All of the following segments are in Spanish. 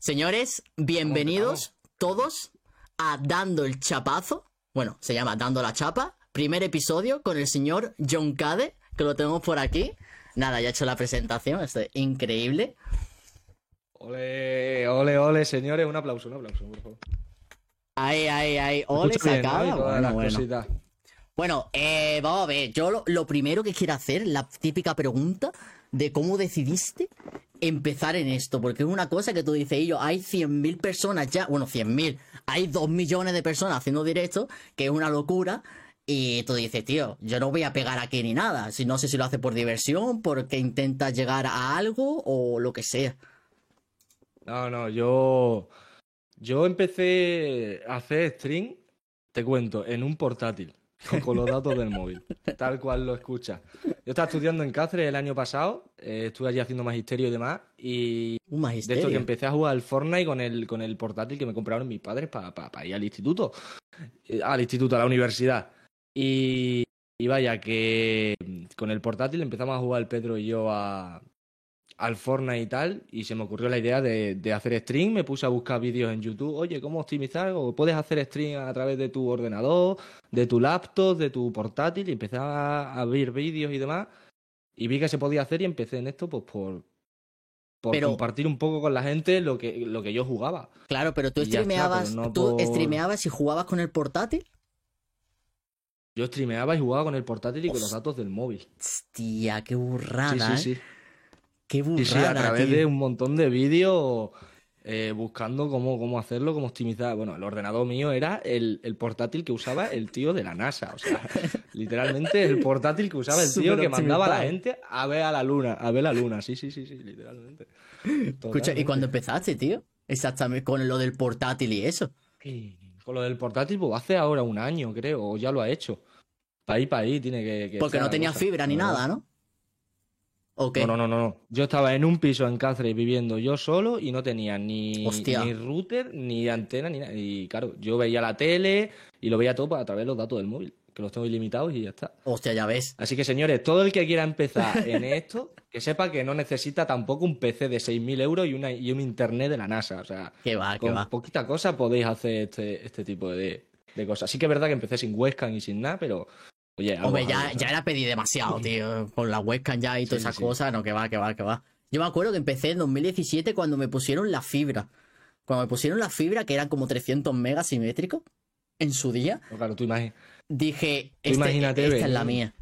Señores, bienvenidos todos a Dando el Chapazo. Bueno, se llama Dando la Chapa. Primer episodio con el señor John Cade, que lo tenemos por aquí. Nada, ya he hecho la presentación, esto es increíble. Ole, ole, ole, señores, un aplauso, un aplauso, por favor. Ahí, ahí, ahí. Ole, Escucho bien, ¿no? Bueno, bueno. Bueno, eh, vamos a ver. Yo lo, lo primero que quiero hacer, la típica pregunta de cómo decidiste empezar en esto. Porque es una cosa que tú dices, y yo, hay 100.000 personas ya, bueno, 100.000, hay 2 millones de personas haciendo directo, que es una locura. Y tú dices, tío, yo no voy a pegar aquí ni nada. Si no sé si lo hace por diversión, porque intenta llegar a algo o lo que sea. No, no, yo. Yo empecé a hacer stream, te cuento, en un portátil, con, los datos del móvil, tal cual lo escuchas. Yo estaba estudiando en Cáceres el año pasado, eh, estuve allí haciendo magisterio y demás, y Un de magisterio. hecho que empecé a jugar al Fortnite con el, con el portátil que me compraron mis padres para ir al instituto, Eh, al instituto, a la universidad. Y, y vaya, que con el portátil empezamos a jugar Pedro y yo a, al Fortnite y tal, y se me ocurrió la idea de, de hacer stream, me puse a buscar vídeos en YouTube, oye, ¿cómo optimizar? O puedes hacer stream a través de tu ordenador, de tu laptop, de tu portátil, y empecé a abrir vídeos y demás, y vi que se podía hacer y empecé en esto pues por, por Pero- compartir un poco con la gente lo que, lo que yo jugaba. Claro, pero tú está, streameabas, pero no tú por- streameabas y jugabas con el portátil. Yo streameaba y jugaba con el portátil y con los datos del móvil. Hostia, qué Sí, burrada, sí, ¿eh? sí. Qué burrada, Sí, sí, a través tío. de un montón de vídeos eh, buscando cómo, cómo hacerlo, cómo optimizar. Bueno, el ordenador mío era el, el portátil que usaba el tío de la NASA. O sea, literalmente el portátil que usaba el tío que mandaba a la gente a ver a la luna, a ver la luna. Sí, sí, sí, sí, literalmente. Escucha, ¿y cuándo empezaste, tío? Exactamente, con lo del portátil y eso. Con lo del portátil, pues hace ahora un año, creo, o ya lo ha hecho. Para para ahí, tiene que. que Porque no tenía cosa, fibra ni nada, ¿no? ¿O qué? No, no, no, no. Yo estaba en un piso en Cáceres viviendo yo solo y no tenía ni, ni router, ni antena, ni nada. Y claro, yo veía la tele y lo veía todo a través de los datos del móvil, que los tengo ilimitados y ya está. Hostia, ya ves. Así que, señores, todo el que quiera empezar en esto, que sepa que no necesita tampoco un PC de 6.000 euros y, una, y un internet de la NASA. O sea, Que va, que con va. poquita cosa podéis hacer este, este tipo de, de cosas. Sí que es verdad que empecé sin webcam y sin nada, pero... Oye, algo Hombre, ya, algo, ya era pedir demasiado, tío. Con la webcam ya y todas Sí, esas sí. cosas. No, que va, que va, que va. Yo me acuerdo que empecé en 2017 cuando me pusieron la fibra. Cuando me pusieron la fibra, que eran como 300 megas simétricos en su día, Claro, tú imagi- dije, Tú este- imagínate, esta es la mía.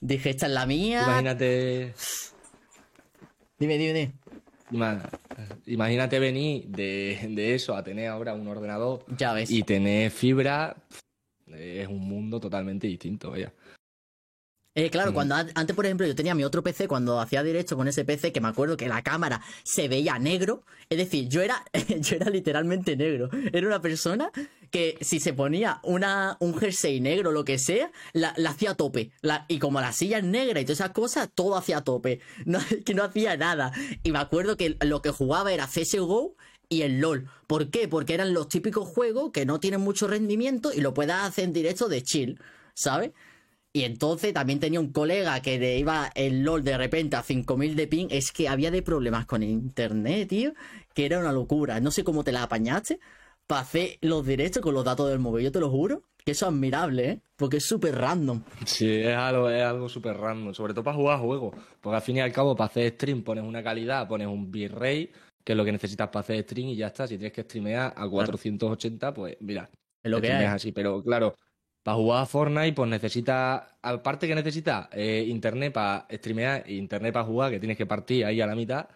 Dije, esta es la mía. imagínate... Dime, dime, dime. Ima- Imagínate venir de, de eso a tener ahora un ordenador Ya ves. y tener fibra. Es un mundo totalmente distinto, vaya. Eh, claro, Mm. cuando an- antes, por ejemplo, yo tenía mi otro PC, cuando hacía directo con ese PC, que me acuerdo que la cámara se veía negro, es decir, yo era, yo era literalmente negro. Era una persona que si se ponía una, un jersey negro lo que sea, la, la hacía a tope. La- y como la silla es negra y todas esas cosas, todo hacía a tope. No, que no hacía nada. Y me acuerdo que lo que jugaba era CSGO y el LOL. ¿Por qué? Porque eran los típicos juegos que no tienen mucho rendimiento y lo puedes hacer en directo de chill, ¿sabes? Y entonces también tenía un colega que le iba el LOL de repente a 5000 de ping. Es que había de problemas con internet, tío. Que era una locura. No sé cómo te la apañaste para hacer los directos con los datos del móvil. Yo te lo juro que eso es admirable, ¿eh? Porque es súper random. Sí, es algo, es algo súper random, sobre todo para jugar juegos. Porque al fin y al cabo, para hacer stream pones una calidad, pones un bitrate, que es lo que necesitas para hacer stream y ya está. Si tienes que streamear a 480, pues mira, Es lo que hay. así. Pero claro, para jugar a Fortnite, pues necesitas, aparte que necesitas eh, internet para streamear internet para jugar, que tienes que partir ahí a la mitad,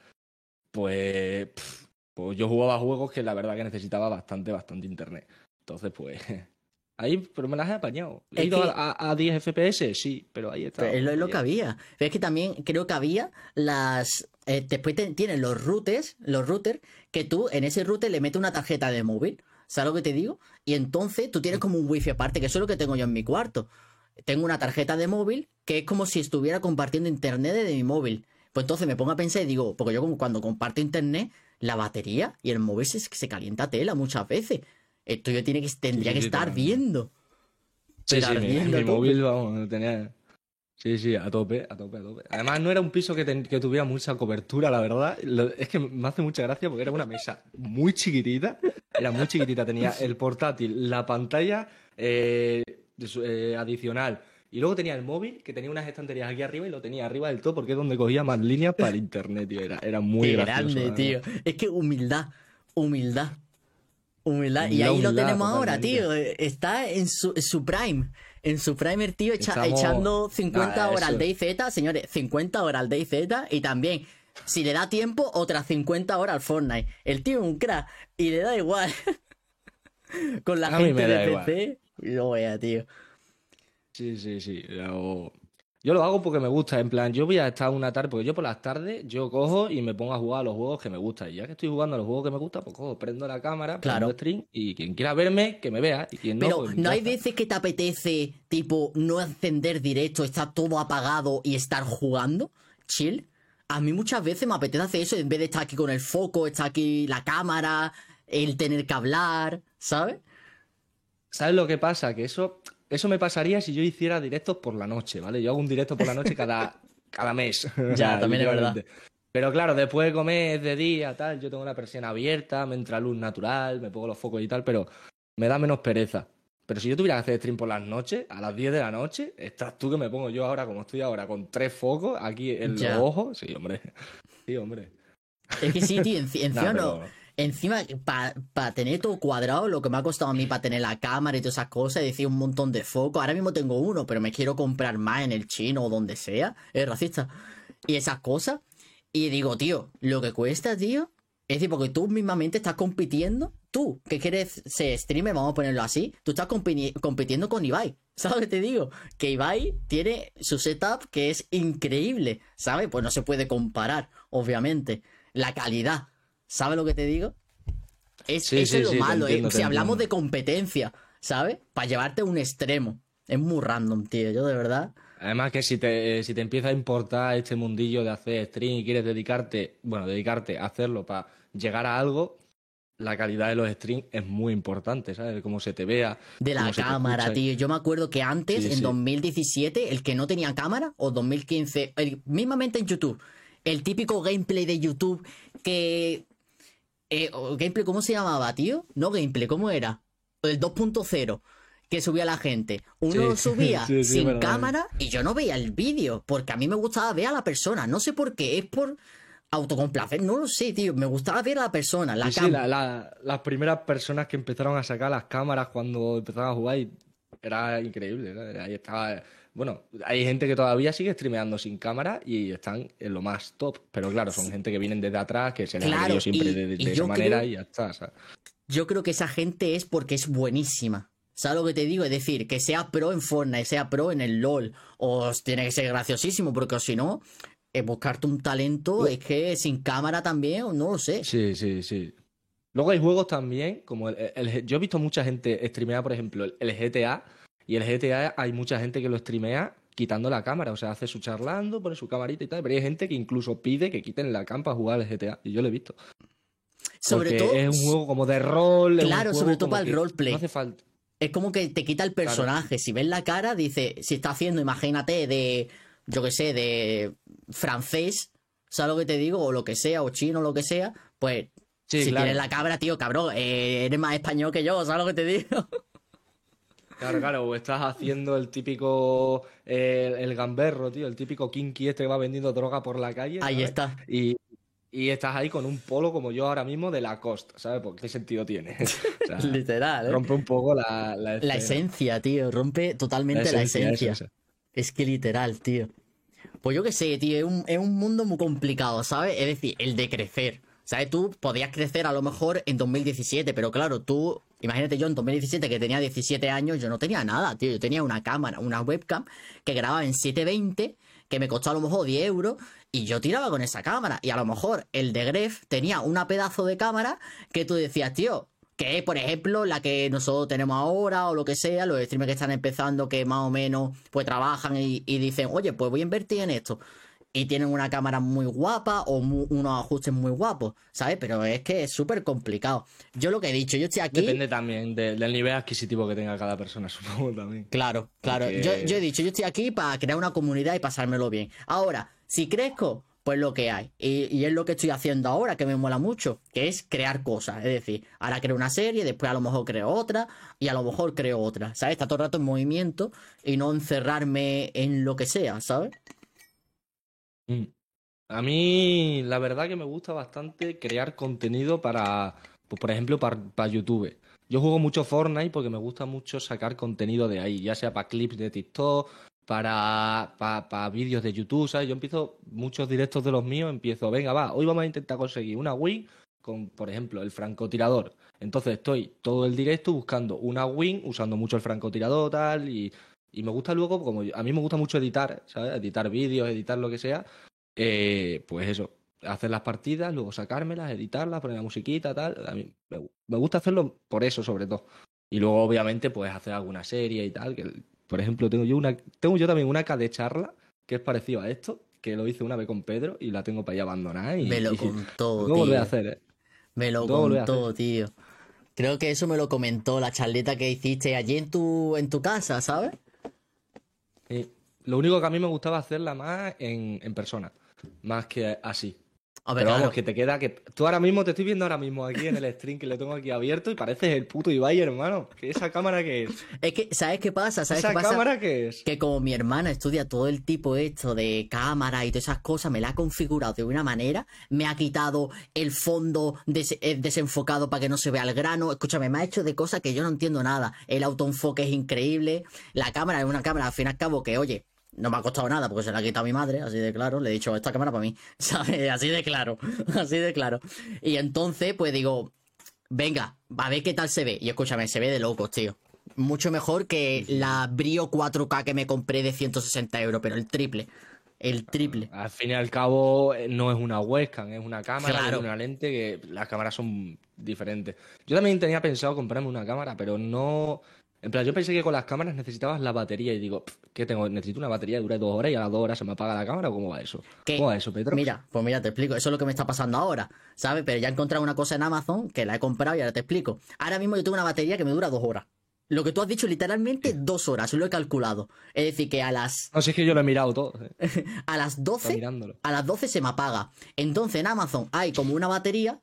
pues, pff, pues yo jugaba juegos que la verdad que necesitaba bastante, bastante internet. Entonces, pues, ahí, pero me las he apañado. ¿He Es ido que- a, a- a 10 FPS? Sí, pero ahí está. Es lo, es lo que había. Pero es que también creo que había las. Eh, después te- tienen los routers, los routers, que tú en ese router le metes una tarjeta de móvil. ¿Sabes lo que te digo? Y entonces tú tienes como un wifi aparte, que eso es lo que tengo yo en mi cuarto. Tengo una tarjeta de móvil que es como si estuviera compartiendo internet de mi móvil. Pues entonces me pongo a pensar y digo, porque yo como cuando comparto internet, la batería y el móvil se, se calienta tela muchas veces. Esto yo tiene que, tendría sí, que estar viendo. Sí, sí, mi, móvil, vamos, tenía... Sí, sí, a tope, a tope, a tope. Además, no era un piso que, ten- que tuviera mucha cobertura, la verdad. Lo- es que me hace mucha gracia porque era una mesa muy chiquitita. Era muy chiquitita. Tenía el portátil, la pantalla eh, eh, adicional. Y luego tenía el móvil, que tenía unas estanterías aquí arriba y lo tenía arriba del todo porque es donde cogía más líneas para el internet, tío. Era, era muy Qué gracioso. grande, tío. Es que humildad, humildad, humildad. y Humildad, ahí lo tenemos ahora, tío. Está en su, en su prime. En su prime el tío echa- Estamos- echando 50 Nah, horas al DayZ, señores, 50 horas al DayZ y también, si le da tiempo, otras 50 horas al Fortnite. El tío es un crack y le da igual. Con la A gente de. PC. Lo vea, tío. Sí, sí, sí. Yo, yo lo hago porque me gusta. En plan, yo voy a estar una tarde, porque yo por las tardes yo cojo y me pongo a jugar a los juegos que me gustan. Y ya que estoy jugando a los juegos que me gustan, pues cojo, prendo la cámara, Claro. prendo stream y quien quiera verme, que me vea. Y quien no, Pero pues, no hay veces que te apetece, tipo, no encender directo, estar todo apagado y estar jugando, chill. A mí muchas veces me apetece hacer eso en vez de estar aquí con el foco, estar aquí la cámara, el tener que hablar, ¿sabes? ¿Sabes lo que pasa? Que eso, eso me pasaría si yo hiciera directos por la noche, ¿vale? Yo hago un directo por la noche cada, cada mes. O sea, también es verdad. Pero claro, después de comer es de día, tal, yo tengo una persiana abierta, me entra luz natural, me pongo los focos y tal, pero me da menos pereza. Pero si yo tuviera que hacer stream por las noches, a las 10 de la noche, estás tú que me pongo yo ahora, como estoy ahora, con tres focos aquí en Ya. los ojos. Sí, hombre. Sí, hombre. Es que sí, tío, no. Encima, para tener todo cuadrado, lo que me ha costado a mí para tener la cámara y todas esas cosas, decir, un montón de focos. Ahora mismo tengo uno, pero me quiero comprar más en el chino o donde sea. Es racista. Y esas cosas. Y digo, tío, lo que cuesta, tío. Es decir, porque tú mismamente estás compitiendo. Tú, que quieres ser streamer, vamos a ponerlo así. Tú estás compitiendo con Ibai. ¿Sabes te digo? Que Ibai tiene su setup que es increíble. ¿Sabes? Pues no se puede comparar, obviamente. La calidad. ¿Sabes lo que te digo? Es, Sí, eso sí, es lo sí, malo, ¿eh? entiendo, Si hablamos entiendo. de competencia, ¿sabes? Para llevarte a un extremo. Es muy random, tío. Yo de verdad. Además que si te, si te empieza a importar este mundillo de hacer stream y quieres dedicarte, bueno, dedicarte a hacerlo para llegar a algo, la calidad de los streams es muy importante, ¿sabes? Cómo se te vea. De la cámara, tío. Yo me acuerdo que antes, Sí, en sí. 2017, el que no tenía cámara, o 2015, el- mismamente en YouTube, el típico gameplay de YouTube que. Eh, gameplay, ¿cómo se llamaba, tío? No gameplay, ¿cómo era? El 2.0 que subía la gente. Uno Sí, subía sí, sí, sin verdad. cámara y yo no veía el vídeo, porque a mí me gustaba ver a la persona. No sé por qué, es por autocomplacer, no lo sé, tío. Me gustaba ver a la persona, la Sí, la- la- las primeras personas que empezaron a sacar las cámaras cuando empezaban a jugar y era increíble. ¿no? Ahí estaba. Bueno, hay gente que todavía sigue streameando sin cámara y están en lo más top. Pero claro, son gente que vienen desde atrás, que se les ha Claro, querido siempre y- de, de y esa manera creo- y ya está. yo creo que esa gente es porque es buenísima. ¿Sabes lo que te digo? Es decir, que sea pro en Fortnite, sea pro en el LOL, o tiene que ser graciosísimo, porque si no, eh, buscarte un talento es que sin cámara también, o no lo sé. Sí, sí, sí. Luego hay juegos también, como el, el- yo he visto mucha gente streamear, por ejemplo, el, el GTA, y el GTA hay mucha gente que lo streamea quitando la cámara, o sea, hace su charlando, pone su camarita y tal, pero hay gente que incluso pide que quiten la cam para jugar al GTA, y yo lo he visto. Sobre Porque todo, es un juego como de rol. Claro, sobre todo para el roleplay. No hace falta. es como que te quita el personaje. Si ves la cara, dice, si está haciendo, imagínate, de, yo qué sé, de francés, ¿sabes lo que te digo? O lo que sea, o chino, lo que sea, pues Sí, si claro. tienes la cabra, tío, cabrón, eh, eres más español que yo, ¿sabes lo que te digo? Claro, claro, o estás haciendo el típico. eh, el gamberro, tío, el típico kinky este que va vendiendo droga por la calle. Ahí ¿sabes? está. Y, y estás ahí con un polo como yo ahora mismo de Lacoste, ¿sabes? Porque qué sentido tiene. O sea, Literal, ¿eh? rompe un poco la, la, La esencia, tío, rompe totalmente la esencia. Es que literal, tío. Pues yo qué sé, tío, es un, es un mundo muy complicado, ¿sabes? Es decir, el de crecer. ¿Sabes? Tú podías crecer a lo mejor en 2017, pero claro, tú, imagínate yo en 2017 que tenía 17 años, yo no tenía nada, tío. Yo tenía una cámara, una webcam que grababa en 720, que me costó a lo mejor 10 euros, y yo tiraba con esa cámara. Y a lo mejor el de Gref tenía una pedazo de cámara que tú decías, tío, que es, por ejemplo, la que nosotros tenemos ahora o lo que sea, los streamers que están empezando, que más o menos pues trabajan y, y dicen, oye, pues voy a invertir en esto. Y tienen una cámara muy guapa o mu- unos ajustes muy guapos, ¿sabes? Pero es que es súper complicado. Yo lo que he dicho, yo estoy aquí. Depende también de- del nivel adquisitivo que tenga cada persona, supongo también. Claro, claro. Porque- Yo, yo he dicho, yo estoy aquí para crear una comunidad y pasármelo bien. Ahora, si crezco, pues lo que hay. Y, y es lo que estoy haciendo ahora, que me mola mucho, que es crear cosas. Es decir, ahora creo una serie, después a lo mejor creo otra, y a lo mejor creo otra. ¿Sabes? Está todo el rato en movimiento y no encerrarme en lo que sea, ¿sabes? Mm. A mí, la verdad que me gusta bastante crear contenido para, pues, por ejemplo, para, YouTube. Yo juego mucho Fortnite porque me gusta mucho sacar contenido de ahí, ya sea para clips de TikTok, para, para, para vídeos de YouTube, ¿sabes? Yo empiezo muchos directos de los míos, empiezo, venga, va, hoy vamos a intentar conseguir una win con, por ejemplo, el francotirador. Entonces estoy todo el directo buscando una win, usando mucho el francotirador, tal, y, y me gusta luego, como yo- a mí me gusta mucho editar, ¿sabes? Editar vídeos, editar lo que sea. Eh, pues eso, hacer las partidas, luego sacármelas, editarlas, poner la musiquita, tal. A mí me, me gusta hacerlo por eso, sobre todo. Y luego, obviamente, pues hacer alguna serie y tal. Que, por ejemplo, tengo yo una, tengo yo también una K de charla que es parecido a esto, que lo hice una vez con Pedro y la tengo para ahí abandonada. Y, Me lo y- contó, tengo que volver a tío. hacer, ¿eh? Me lo a contó, tío. Creo que eso me lo comentó la charleta que hiciste allí en tu, en tu casa, ¿sabes? Y lo único que a mí me gustaba hacerla más en persona, más que así. Hombre, Pero claro. vamos, que te queda que. Tú ahora mismo te estoy viendo ahora mismo aquí en el stream que le tengo aquí abierto y pareces el puto Ibai, hermano. ¿Que esa cámara qué es? Es que, ¿sabes qué pasa? ¿Sabes ¿Esa qué pasa? cámara qué es? Que como mi hermana estudia todo el tipo esto de cámara y todas esas cosas, me la ha configurado de una manera, me ha quitado el fondo des- eh, desenfocado para que no se vea el grano. Escúchame, me ha hecho de cosas que yo no entiendo nada. El autoenfoque es increíble. La cámara es una cámara, al fin y al cabo, que oye, no me ha costado nada porque se la ha quitado mi madre, así de claro. Le he dicho, esta cámara para mí, ¿sabes? Así de claro, así de claro. Y entonces, pues digo, venga, a ver qué tal se ve. Y escúchame, se ve de locos, tío. Mucho mejor que la Brio 4K que me compré de 160 euros, pero el triple. El triple. Al fin y al cabo, eh, no es una webcam, es una cámara, Claro. es una lente que las cámaras son diferentes. Yo también tenía pensado comprarme una cámara, pero no. En plan, yo pensé que con las cámaras necesitabas la batería y digo, "Pff, ¿qué tengo? Necesito una batería que dure dos horas y a las dos horas se me apaga la cámara o cómo va eso? ¿Cómo va eso, Pedro? Mira, pues mira, te explico. Eso es lo que me está pasando ahora, ¿sabes? Pero ya he encontrado una cosa en Amazon que la he comprado y ahora te explico. Ahora mismo yo tengo una batería que me dura dos horas. Lo que tú has dicho, literalmente dos horas, lo he calculado. Es decir, que a las, No, si es que yo lo he mirado todo. eh. a las Está 12 mirándolo. a las 12 se me apaga. Entonces en Amazon hay como una batería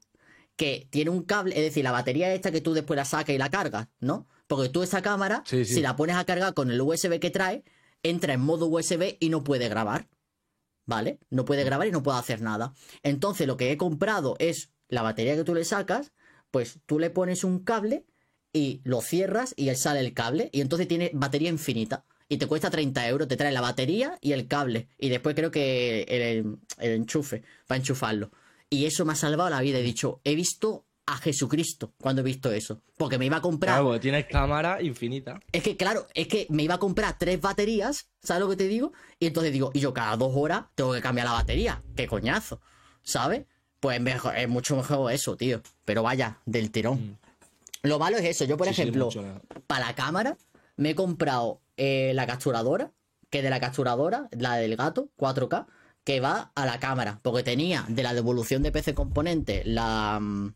que tiene un cable, es decir, la batería esta que tú después la sacas y la cargas, ¿no? Porque tú esa cámara, Sí, sí. si la pones a cargar con el USB que trae, entra en modo USB y no puede grabar. ¿Vale? No puede grabar y no puede hacer nada. Entonces lo que he comprado es la batería que tú le sacas, pues tú le pones un cable y lo cierras y sale el cable y entonces tiene batería infinita. Y te cuesta 30 euros, te trae la batería y el cable. Y después creo que el, el enchufe, para enchufarlo. Y eso me ha salvado la vida. He dicho, he visto a Jesucristo cuando he visto eso. Porque me iba a comprar... Claro, porque tienes cámara infinita. Es que, claro, es que me iba a comprar tres baterías, ¿sabes lo que te digo? Y entonces digo, y yo cada dos horas tengo que cambiar la batería. ¡Qué coñazo! ¿Sabes? Pues mejor, es mucho mejor eso, tío. Pero vaya, del tirón. Lo malo es eso. Yo, por Mm. Sí, ejemplo, para la cámara, me he comprado eh, la capturadora, que de la capturadora, la del gato, 4K, que va a la cámara. Porque tenía de la devolución de PC Componente la, mm,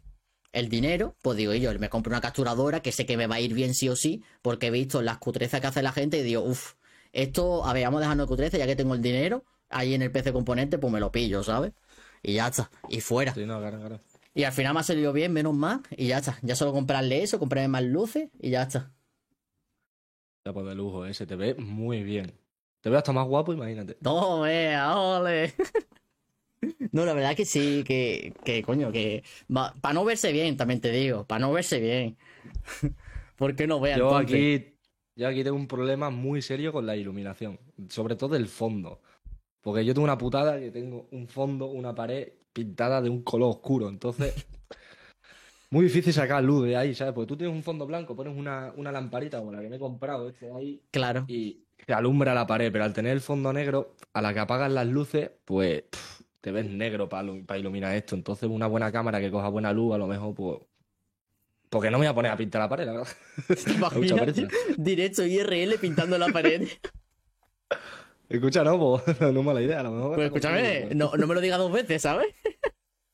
el dinero, pues digo, y yo me compro una capturadora que sé que me va a ir bien sí o sí, porque he visto las cutrezas que hace la gente y digo, uff, esto, a ver, vamos dejando cutrezas, ya que tengo el dinero ahí en el PC Componente, pues me lo pillo, ¿sabes? Y ya está, y fuera. Sí, no, claro, claro. Y al final me ha salido bien, menos mal, y ya está. Ya solo comprarle eso, comprarme más luces y ya está. Ya pues de lujo, ese te ve muy bien. Te veo hasta más guapo, imagínate. No, vea, ole. No, la verdad que sí, que, que coño, que para no verse bien, también te digo, para no verse bien. ¿Por qué no vea Yo entonces? aquí, yo aquí tengo un problema muy serio con la iluminación, sobre todo el fondo. Porque yo tengo una putada que tengo un fondo, una pared pintada de un color oscuro. Entonces, muy difícil sacar luz de ahí, ¿sabes? Porque tú tienes un fondo blanco, pones una, una lamparita como la que me he comprado, este ahí, Claro. y te alumbra la pared. Pero al tener el fondo negro, a la que apagas las luces, pues pff, te ves negro para iluminar esto. Entonces, una buena cámara que coja buena luz, a lo mejor, pues. Porque no me voy a poner a pintar la pared, la verdad. ¿Te Da mucha imaginas? pereza. Directo IRL pintando la pared. Escucha, no, pues, no es mala idea. A lo mejor Pues escúchame, no, no me lo digas dos veces, ¿sabes?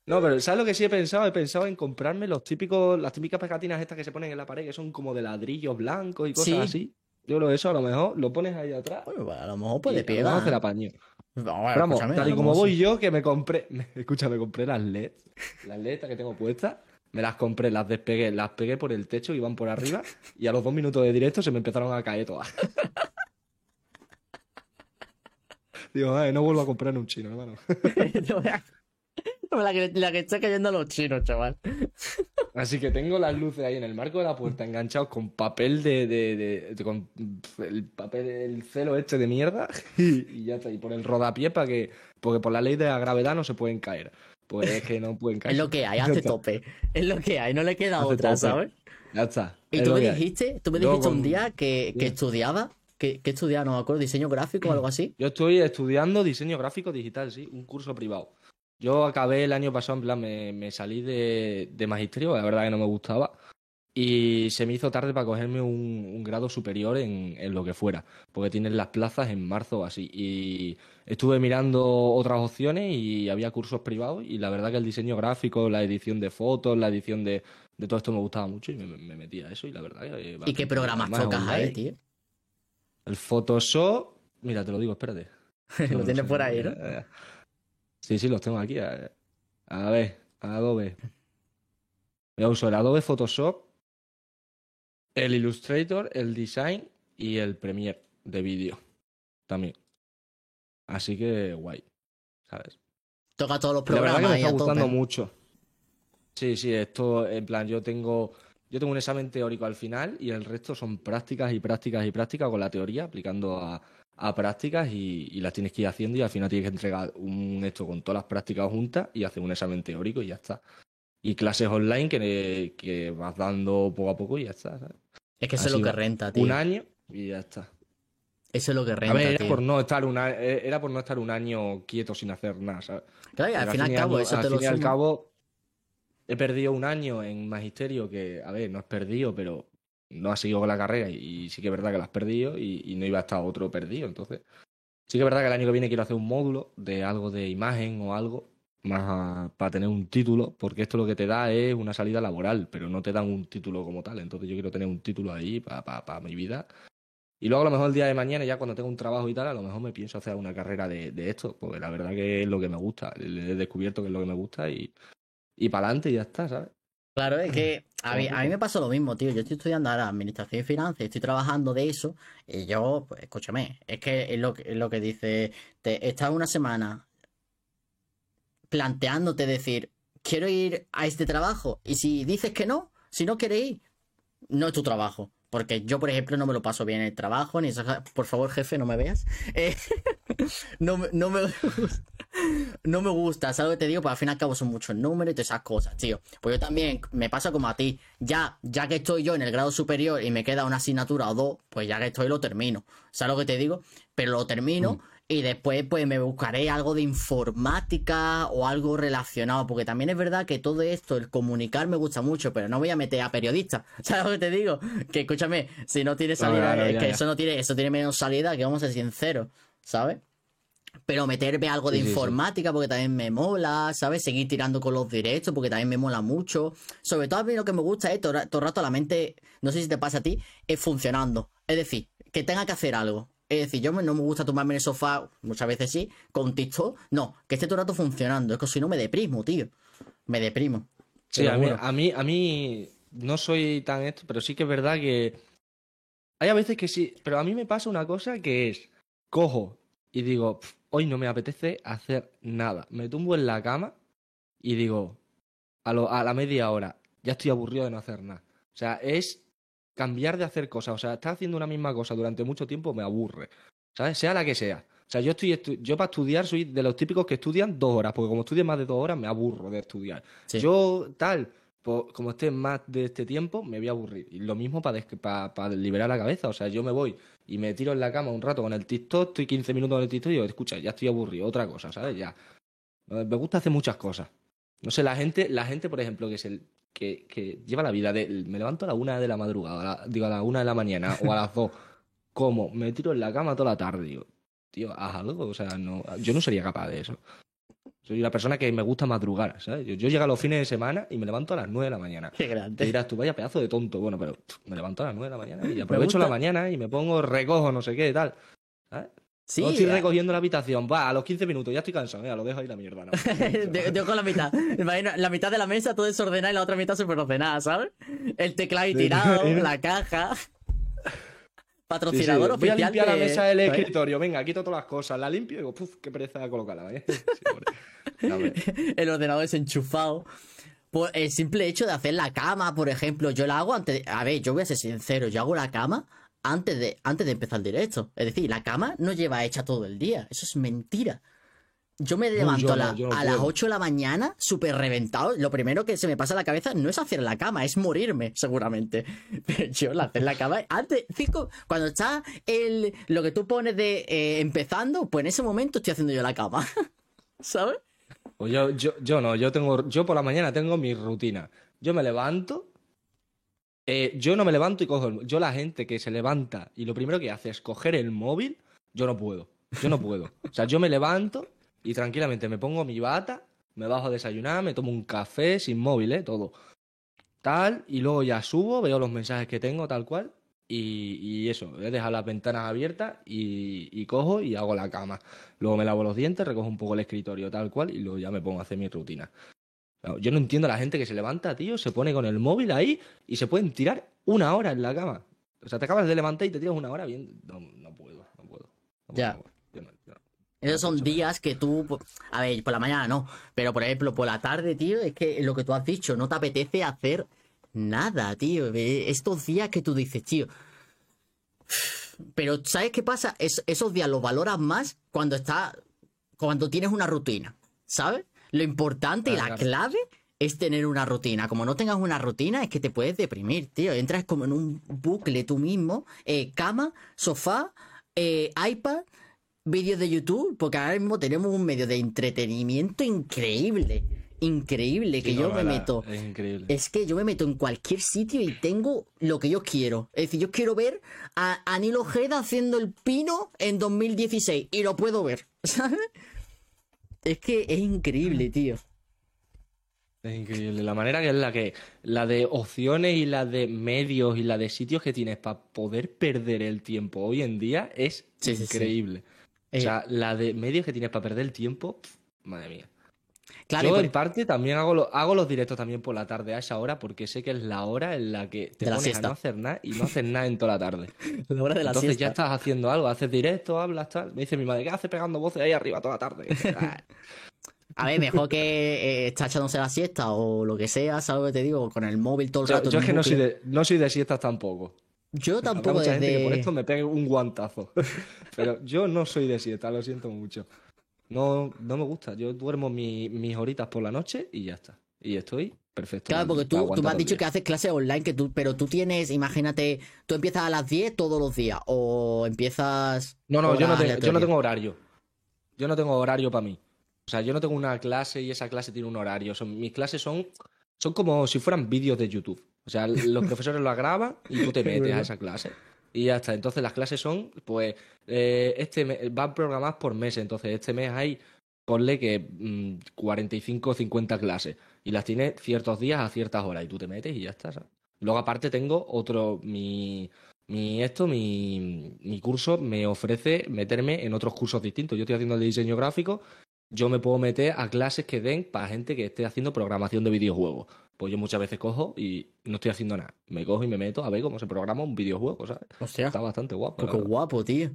No, pero ¿sabes lo que sí he pensado? He pensado en comprarme los típicos, las típicas pegatinas estas que se ponen en la pared, que son como de ladrillos blancos y cosas Sí. así. Yo lo eso, a lo mejor lo pones ahí atrás. Bueno, pues, a lo mejor puede a pegar. hace la apaño. Vamos, Pero vamos, tal y como voy sí. yo, que me compré, escucha, me compré las LED, las LED estas que tengo puestas, me las compré, las despegué, las pegué por el techo, iban por arriba, y a los dos minutos de directo se me empezaron a caer todas. Digo, "Ay, no vuelvo a comprar en un chino, hermano. la, que, la que está cayendo a los chinos, chaval. Así que tengo las luces ahí en el marco de la puerta enganchados con papel de, de- de- de- con el papel, el celo este de mierda y, y ya está. Y por el rodapié para que, porque por la ley de la gravedad no se pueden caer. Pues es que no pueden caer. Es lo que hay, hace tope. Es lo que hay, no le queda Hace otra, tope. ¿sabes? Ya está. Y es tú me dijiste, tú me Luego dijiste un día que, que estudiaba, que, que estudiaba, no me acuerdo, diseño gráfico o algo así. Yo estoy estudiando diseño gráfico digital, sí, un curso privado. Yo acabé el año pasado, en plan, me, me salí de, de magisterio, la verdad que no me gustaba, y se me hizo tarde para cogerme un, un grado superior en, en lo que fuera, porque tienen las plazas en marzo o así. Y estuve mirando otras opciones y había cursos privados, y la verdad que el diseño gráfico, la edición de fotos, la edición de, de todo esto me gustaba mucho y me, me metí a eso, y la verdad que... ¿Y qué programas tocas ahí, tío? El Photoshop, mira, te lo digo, espérate. Lo tienes por ahí, ¿no? Sí, sí, los tengo aquí. A a ver, Adobe. Yo uso el Adobe Photoshop, el Illustrator, el Design y el Premiere de vídeo también. Así que guay, ¿sabes? Toca todos los Y la verdad programas que me está a gustando mucho. Sí, sí, esto, en plan, yo tengo, yo tengo un examen teórico al final y el resto son prácticas y prácticas y prácticas con la teoría, aplicando a, a prácticas y, y las tienes que ir haciendo y al final tienes que entregar un esto con todas las prácticas juntas y hacer un examen teórico y ya está. Y clases online que, que vas dando poco a poco y ya está. ¿sabes? Es que eso es lo que renta, tío. Un año y ya está. Eso es lo que A renta, ver, era tío. por no estar un a- era por no estar un año quieto sin hacer nada, ¿sabes? Claro, y al Pero fin y al cabo, eso al te lo fin y al cabo, he perdido un año en magisterio que, a ver, no has perdido, pero no has seguido con la carrera y, sí que es verdad que lo has perdido y, no iba a estar otro perdido. Entonces, sí que es verdad que el año que viene quiero hacer un módulo de algo de imagen o algo más para tener un título, porque esto lo que te da es una salida laboral, pero no te dan un título como tal. Entonces yo quiero tener un título ahí para mi vida. Y luego a lo mejor el día de mañana, ya cuando tenga un trabajo y tal, a lo mejor me pienso hacer una carrera de, de esto, porque la verdad que es lo que me gusta. He descubierto que es lo que me gusta y, y para adelante y ya está, ¿sabes? Claro, es que a mí, a mí me pasó lo mismo, tío. Yo estoy estudiando ahora administración y finanzas, estoy trabajando de eso, y yo, pues escúchame, es que es lo que, es lo que dice, te estás una semana planteándote decir, quiero ir a este trabajo, y si dices que no, si no quieres ir, no es tu trabajo. Porque yo, por ejemplo, no me lo paso bien en el trabajo, ni esas- por favor, jefe, no me veas. Eh, no, no me gusta. No me gusta, ¿sabes lo que te digo? Pues al fin y al cabo son muchos números y todas esas cosas, tío. Pues yo también me pasa como a ti. Ya, ya que estoy yo en el grado superior y me queda una asignatura o dos, pues ya que estoy lo termino. ¿Sabes lo que te digo? Pero lo termino Mm. y después pues me buscaré algo de informática o algo relacionado. Porque también es verdad que todo esto, el comunicar me gusta mucho, pero no voy a meter a periodista. ¿Sabes lo que te digo? Que escúchame, si no tiene salida, es que eso no tiene, eso tiene menos salida, que vamos a ser sinceros, ¿sabes? Pero meterme algo de Sí, sí, sí. informática porque también me mola, ¿sabes? Seguir tirando con los directos porque también me mola mucho. Sobre todo a mí lo que me gusta es todo, el rato la mente, no sé si te pasa a ti, es funcionando. Es decir, que tenga que hacer algo. Es decir, yo no me gusta tomarme en el sofá, muchas veces sí, con TikTok. No, que esté todo el rato funcionando. Es que si no me deprimo, tío. Me deprimo. Sí, a mí, a mí, a mí no soy tan esto, pero sí que es verdad que hay a veces que sí, pero a mí me pasa una cosa que es, cojo y digo, "Pf, hoy no me apetece hacer nada. Me tumbo en la cama y digo, a, lo- a la media hora, ya estoy aburrido de no hacer nada. O sea, es cambiar de hacer cosas. O sea, estar haciendo una misma cosa durante mucho tiempo me aburre. ¿Sabes? Sea la que sea. O sea, yo estoy estu- yo para estudiar soy de los típicos que estudian dos horas, porque como estudio más de dos horas me aburro de estudiar. Sí. Yo, tal, pues, como esté más de este tiempo, me voy a aburrir. Y lo mismo para liberar la cabeza. O sea, yo me voy y me tiro en la cama un rato con el TikTok, estoy 15 minutos en el TikTok y digo, escucha, ya estoy aburrido, otra cosa, ¿sabes? Ya. Me gusta hacer muchas cosas. No sé, la gente, la gente, por ejemplo, que es el que, que lleva la vida de me levanto a la una de la madrugada, a la- digo a la una de la mañana o a las dos, como me tiro en la cama toda la tarde, digo, tío, haz algo. O sea, no, yo no sería capaz de eso. Soy una persona que me gusta madrugar, ¿sabes? Yo, yo llego a los fines de semana y me levanto a las 9 de la mañana. Qué Te grande. dirás, tú vaya pedazo de tonto. Bueno, pero pff, me levanto a las 9 de la mañana y aprovecho la mañana y me pongo, recojo, no sé qué, tal. ¿Sabes? Sí, no estoy recogiendo la habitación. Va, a los 15 minutos, ya estoy cansado. Mira, lo dejo ahí la mierda. ¿no? de- Dejo la mitad. Imagino, la mitad de la mesa todo desordenada y la otra mitad súper ordenada, ¿sabes? El teclado ahí tirado, la caja. Sí, sí, Patrocinador Voy a limpiar la mesa del escritorio. Venga, quito todas las cosas. La limpio y digo, puf, qué pereza colocarla. ¿eh? Sí, el ordenador desenchufado. Pues el simple hecho de hacer la cama, por ejemplo, yo la hago antes. de- A ver, yo voy a ser sincero, yo hago la cama antes de, antes de empezar el directo. Es decir, la cama no lleva hecha todo el día. Eso es mentira. Yo me levanto yo a, la- no, yo no a las puedo. 8 de la mañana, súper reventado. Lo primero que se me pasa a la cabeza no es hacer la cama, es morirme, seguramente. Pero yo la hacer la cama antes, cinco, cuando está el, lo que tú pones de eh, empezando, pues en ese momento estoy haciendo yo la cama. ¿Sabes? Pues yo, yo, yo no, yo tengo, yo por la mañana tengo mi rutina. Yo me levanto, eh, yo no me levanto y cojo el, yo la gente que se levanta y lo primero que hace es coger el móvil, yo no puedo, yo no puedo. O sea, yo me levanto y tranquilamente me pongo mi bata, me bajo a desayunar, me tomo un café sin móvil, eh, todo. Tal, y luego ya subo, veo los mensajes que tengo, tal cual, y, y eso, he dejado las ventanas abiertas y, y cojo y hago la cama. Luego me lavo los dientes, recojo un poco el escritorio tal cual y luego ya me pongo a hacer mi rutina. Yo no entiendo a la gente que se levanta, tío, se pone con el móvil ahí y se pueden tirar una hora en la cama. O sea, te acabas de levantar y te tiras una hora bien. No, no puedo, no puedo. no puedo, Ya. no puedo. Esos son días que tú, a ver, por la mañana no, pero por ejemplo, por la tarde, tío, es que lo que tú has dicho, no te apetece hacer nada, tío. Estos días que tú dices, tío. Pero ¿sabes qué pasa? Es- esos días los valoras más cuando está, cuando tienes una rutina, ¿sabes? Lo importante y la claro. clave es tener una rutina. Como no tengas una rutina, es que te puedes deprimir, tío. Entras como en un bucle tú mismo, eh, cama, sofá, eh, iPad, vídeos de YouTube, porque ahora mismo tenemos un medio de entretenimiento increíble. Increíble, que Sí, yo no, me la- meto. Es increíble. Es que yo me meto en cualquier sitio y tengo lo que yo quiero. Es decir, yo quiero ver a Anil Ojeda haciendo el pino en 2016 y lo puedo ver, ¿sabes? Es que es increíble, tío. Es increíble. La manera que es la que. La de opciones y la de medios y la de sitios que tienes para poder perder el tiempo hoy en día es Sí, sí, sí. Eh, O sea, la de medios que tienes para perder el tiempo, madre mía. claro, Yo por- en parte también hago, lo- hago los directos también por la tarde a esa hora porque sé que es la hora en la que te De la pones a no hacer nada y no haces nada en toda la tarde. la hora de la Entonces ya estás haciendo algo, haces directo, hablas, tal. Me dice mi madre, ¿qué haces pegando voces ahí arriba toda la tarde? Ah, A ver, mejor que eh, está echándose la siesta o lo que sea, ¿sabes lo que te digo? Con el móvil todo el Yo, rato. yo es que un no soy, bucle. de, no soy de siestas tampoco. Yo tampoco mucha gente que por esto me pegue un guantazo. Pero yo no soy de siesta, lo siento mucho. No, no me gusta. Yo duermo mi- mis horitas por la noche y ya está. Y estoy perfecto. Claro, porque tú, tú me has dicho días. que haces clases online, que tú, pero tú tienes, imagínate, tú empiezas a las 10 todos los días o empiezas... No, no, yo no, tengo, yo no tengo horario. Yo no tengo horario para mí. O sea, yo no tengo una clase y esa clase tiene un horario. Son, mis clases son, son como si fueran vídeos de YouTube. O sea, los profesores las graban y tú te metes a esa clase. Y ya está. Entonces las clases son, pues, eh, este me- van programadas por meses. Entonces este mes hay, ponle que mm, 45 o 50 clases. Y las tienes ciertos días a ciertas horas. Y tú te metes y ya está. ¿sabes? Luego aparte tengo otro, mi, mi esto, mi, mi curso me ofrece meterme en otros cursos distintos. Yo estoy haciendo el de diseño gráfico, yo me puedo meter a clases que den para gente que esté haciendo programación de videojuegos. Pues yo muchas veces cojo y no estoy haciendo nada. Me cojo y me meto a ver cómo se programa un videojuego, ¿sabes? Hostia, Está bastante guapo. pues qué guapo, tío.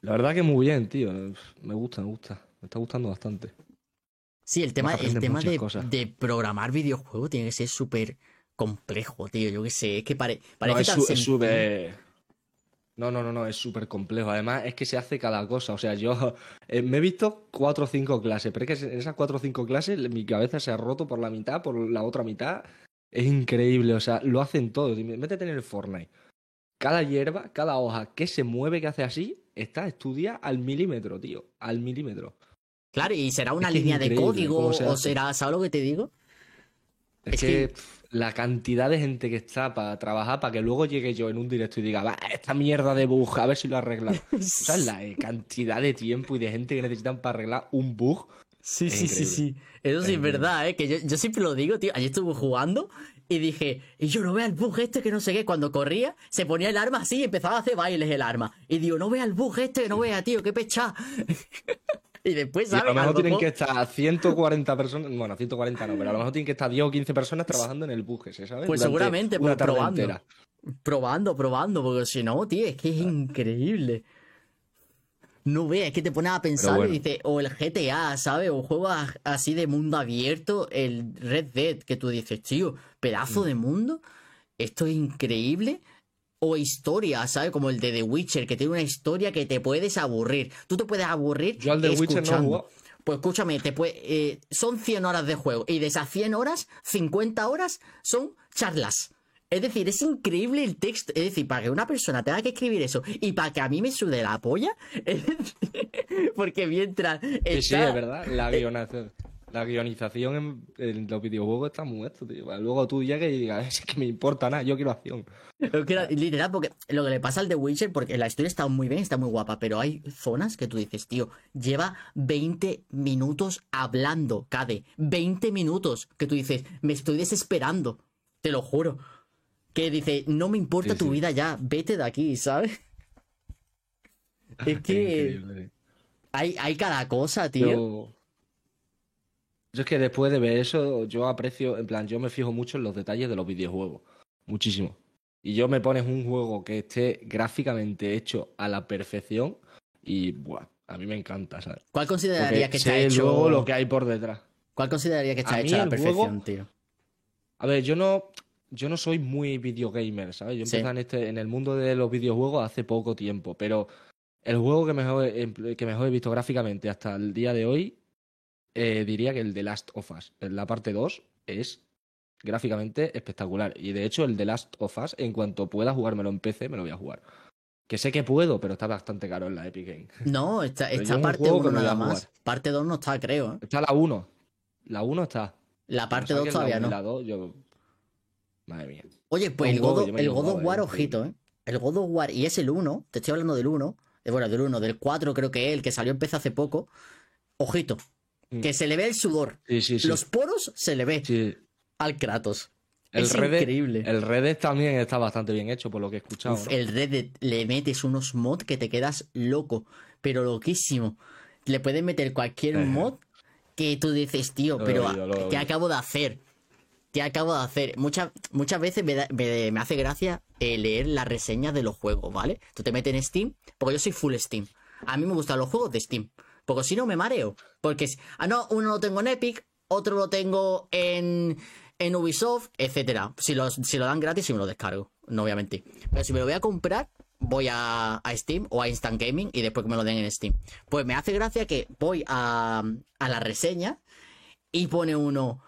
La verdad que muy bien, tío. Me gusta, me gusta. Me está gustando bastante. Sí, el tema, el tema de, programar videojuegos tiene que ser súper complejo, tío. Yo qué sé, es que pare- No, parece es tan su- es sencillo. No, no, no, no, es súper complejo. Además, es que se hace cada cosa. O sea, yo eh, me he visto cuatro o cinco clases, pero es que en esas cuatro o cinco clases mi cabeza se ha roto por la mitad, por la otra mitad. Es increíble, o sea, lo hacen todos. Métete en el Fortnite. Cada hierba, cada hoja que se mueve, que hace así, está estudiada al milímetro, tío. Al milímetro. Claro, y será una Es línea de código o será, ¿sabes lo que te digo? Es, Es que, la cantidad de gente que está para trabajar, para que luego llegue yo en un directo y diga, va, esta mierda de bug, a ver si lo arreglan. ¿Sabes la eh, cantidad de tiempo y de gente que necesitan para arreglar un bug? Sí, sí, sí, sí. Eso sí es verdad, ¿eh? Que yo, yo siempre lo digo, tío. Ayer estuve jugando y dije, y yo no veo el bug este que no sé qué. Cuando corría, se ponía el arma así y empezaba a hacer bailes el arma. Y digo, no vea el bug este, que no vea, tío, qué pechá. y después, Y a lo mejor tienen que estar 140 personas, bueno, 140 no, pero a lo mejor tienen que estar 10 o 15 personas trabajando en el bug ese, ¿sabes? Pues Durante seguramente, probando. entera. Probando, probando, porque si no, tío, es que es increíble. No veas, es que te pones a pensar bueno. y dices, o el GTA, ¿sabes? O juegos así de mundo abierto, el Red Dead, que tú dices, tío, pedazo Mm. de mundo, esto es increíble. O historia, ¿sabes? Como el de The Witcher, que tiene una historia que te puedes aburrir. Tú te puedes aburrir. Yo al The Witcher no escuchando. jugado. Pues escúchame, te puede- eh, son 100 horas de juego y de esas 100 horas, 50 horas son charlas. Es decir, es increíble el texto. Es decir, para que una persona tenga que escribir eso y para que a mí me sude la polla, es decir, porque mientras está... sí, es verdad. La guionización, la guionización en, en los videojuegos está muy esto, tío. Luego tú llegues y digas, es que me importa nada, yo quiero acción. Que literal, porque lo que le pasa al The Witcher, porque la historia está muy bien, está muy guapa, pero hay zonas que tú dices, tío, lleva 20 minutos hablando, Cade. 20 minutos que tú dices, me estoy desesperando. Te lo juro. Que dice, no me importa Sí, tu sí. vida ya, vete de aquí, ¿sabes? Es que hay, hay cada cosa, tío. Yo... yo es que después de ver eso, yo aprecio, en plan, yo me fijo mucho en los detalles de los videojuegos. Muchísimo. Y yo me pones un juego que esté gráficamente hecho a la perfección y, buah, a mí me encanta, ¿sabes? ¿Cuál considerarías Porque que está hecho? luego lo que hay por detrás. ¿Cuál considerarías que está A hecho a la perfección, juego- tío? A ver, yo no, yo no soy muy videogamer, ¿sabes? Yo Sí. empecé en, este, en el mundo de los videojuegos hace poco tiempo, pero el juego que mejor, que mejor he visto gráficamente hasta el día de hoy, eh, diría que el de Last of Us. La parte 2 es gráficamente espectacular. Y de hecho, el de Last of Us, en cuanto pueda jugármelo en PC, me lo voy a jugar. Que sé que puedo, pero está bastante caro en la Epic Game. No, está, está parte juego que 1 me voy a nada más. Parte 2 no está, creo. ¿eh? Está la 1. La 1 está. La parte Pero 2 saquen todavía no. La 2, yo... Madre mía. Oye, pues el God, el God of jugaba, War, eh, ojito, ¿eh? El God of War, y es el 1, te estoy hablando del 1, eh, bueno, del 1, del 4 creo que es, el que salió en PC hace poco. Ojito. Que se le ve el sudor. Sí, sí, sí. Los poros se le ve al Kratos. El es increíble. El Red Dead también está bastante bien hecho, por lo que he escuchado. Uf, ¿no? el Red Dead le metes unos mods que te quedas loco, pero loquísimo. Le puedes meter cualquier mod que tú dices, tío, Lo pero oído, lo he ¿qué oído. acabo de hacer? ¿Qué acabo de hacer? Muchas, muchas veces me, da- me- me hace gracia eh, leer las reseñas de los juegos, ¿vale? Tú te metes en Steam, porque yo soy full Steam. A mí me gustan los juegos de Steam, porque si no me mareo. Porque, ah, no, uno lo tengo en Epic, otro lo tengo en, en Ubisoft, etcétera. Si, los, si lo dan gratis, sí me lo descargo, no voy a mentir. Pero si me lo voy a comprar, voy a, a Steam o a Instant Gaming y después que me lo den en Steam. Pues me hace gracia que voy a, a la reseña y pone uno.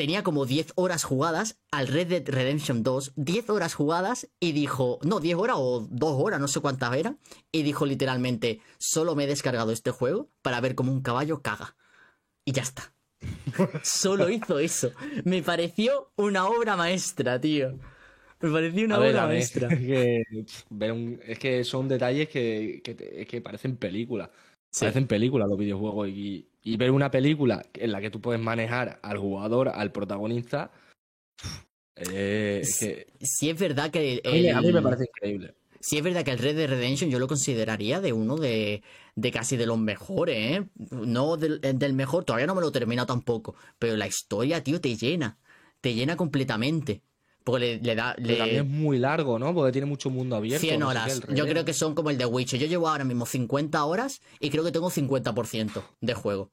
Tenía como 10 horas jugadas al Red Dead Redemption 2, 10 horas jugadas y dijo, no, 10 horas o 2 horas, no sé cuántas eran, y dijo literalmente, solo me he descargado este juego para ver cómo un caballo caga. Y ya está. Solo hizo eso. Me pareció una obra maestra, tío. Me pareció una A obra ver, maestra. Es que, es son detalles que, que parecen películas. Sí. Parecen películas los videojuegos. Y, y ver una película en la que tú puedes manejar al jugador, al protagonista. eh, que. Si es verdad que A mí, a mí me el- parece increíble. Sí es verdad que el Red Dead Redemption yo lo consideraría de uno de, de casi de los mejores, ¿eh? No del, del mejor, todavía no me lo he terminado tampoco, pero la historia, tío, te llena, te llena completamente. Porque le, le da... Pero le- también es muy largo, ¿no? Porque tiene mucho mundo abierto. 100 no sé horas. Yo creo que son como el de Witcher. Yo llevo ahora mismo 50 horas y creo que tengo 50% de juego.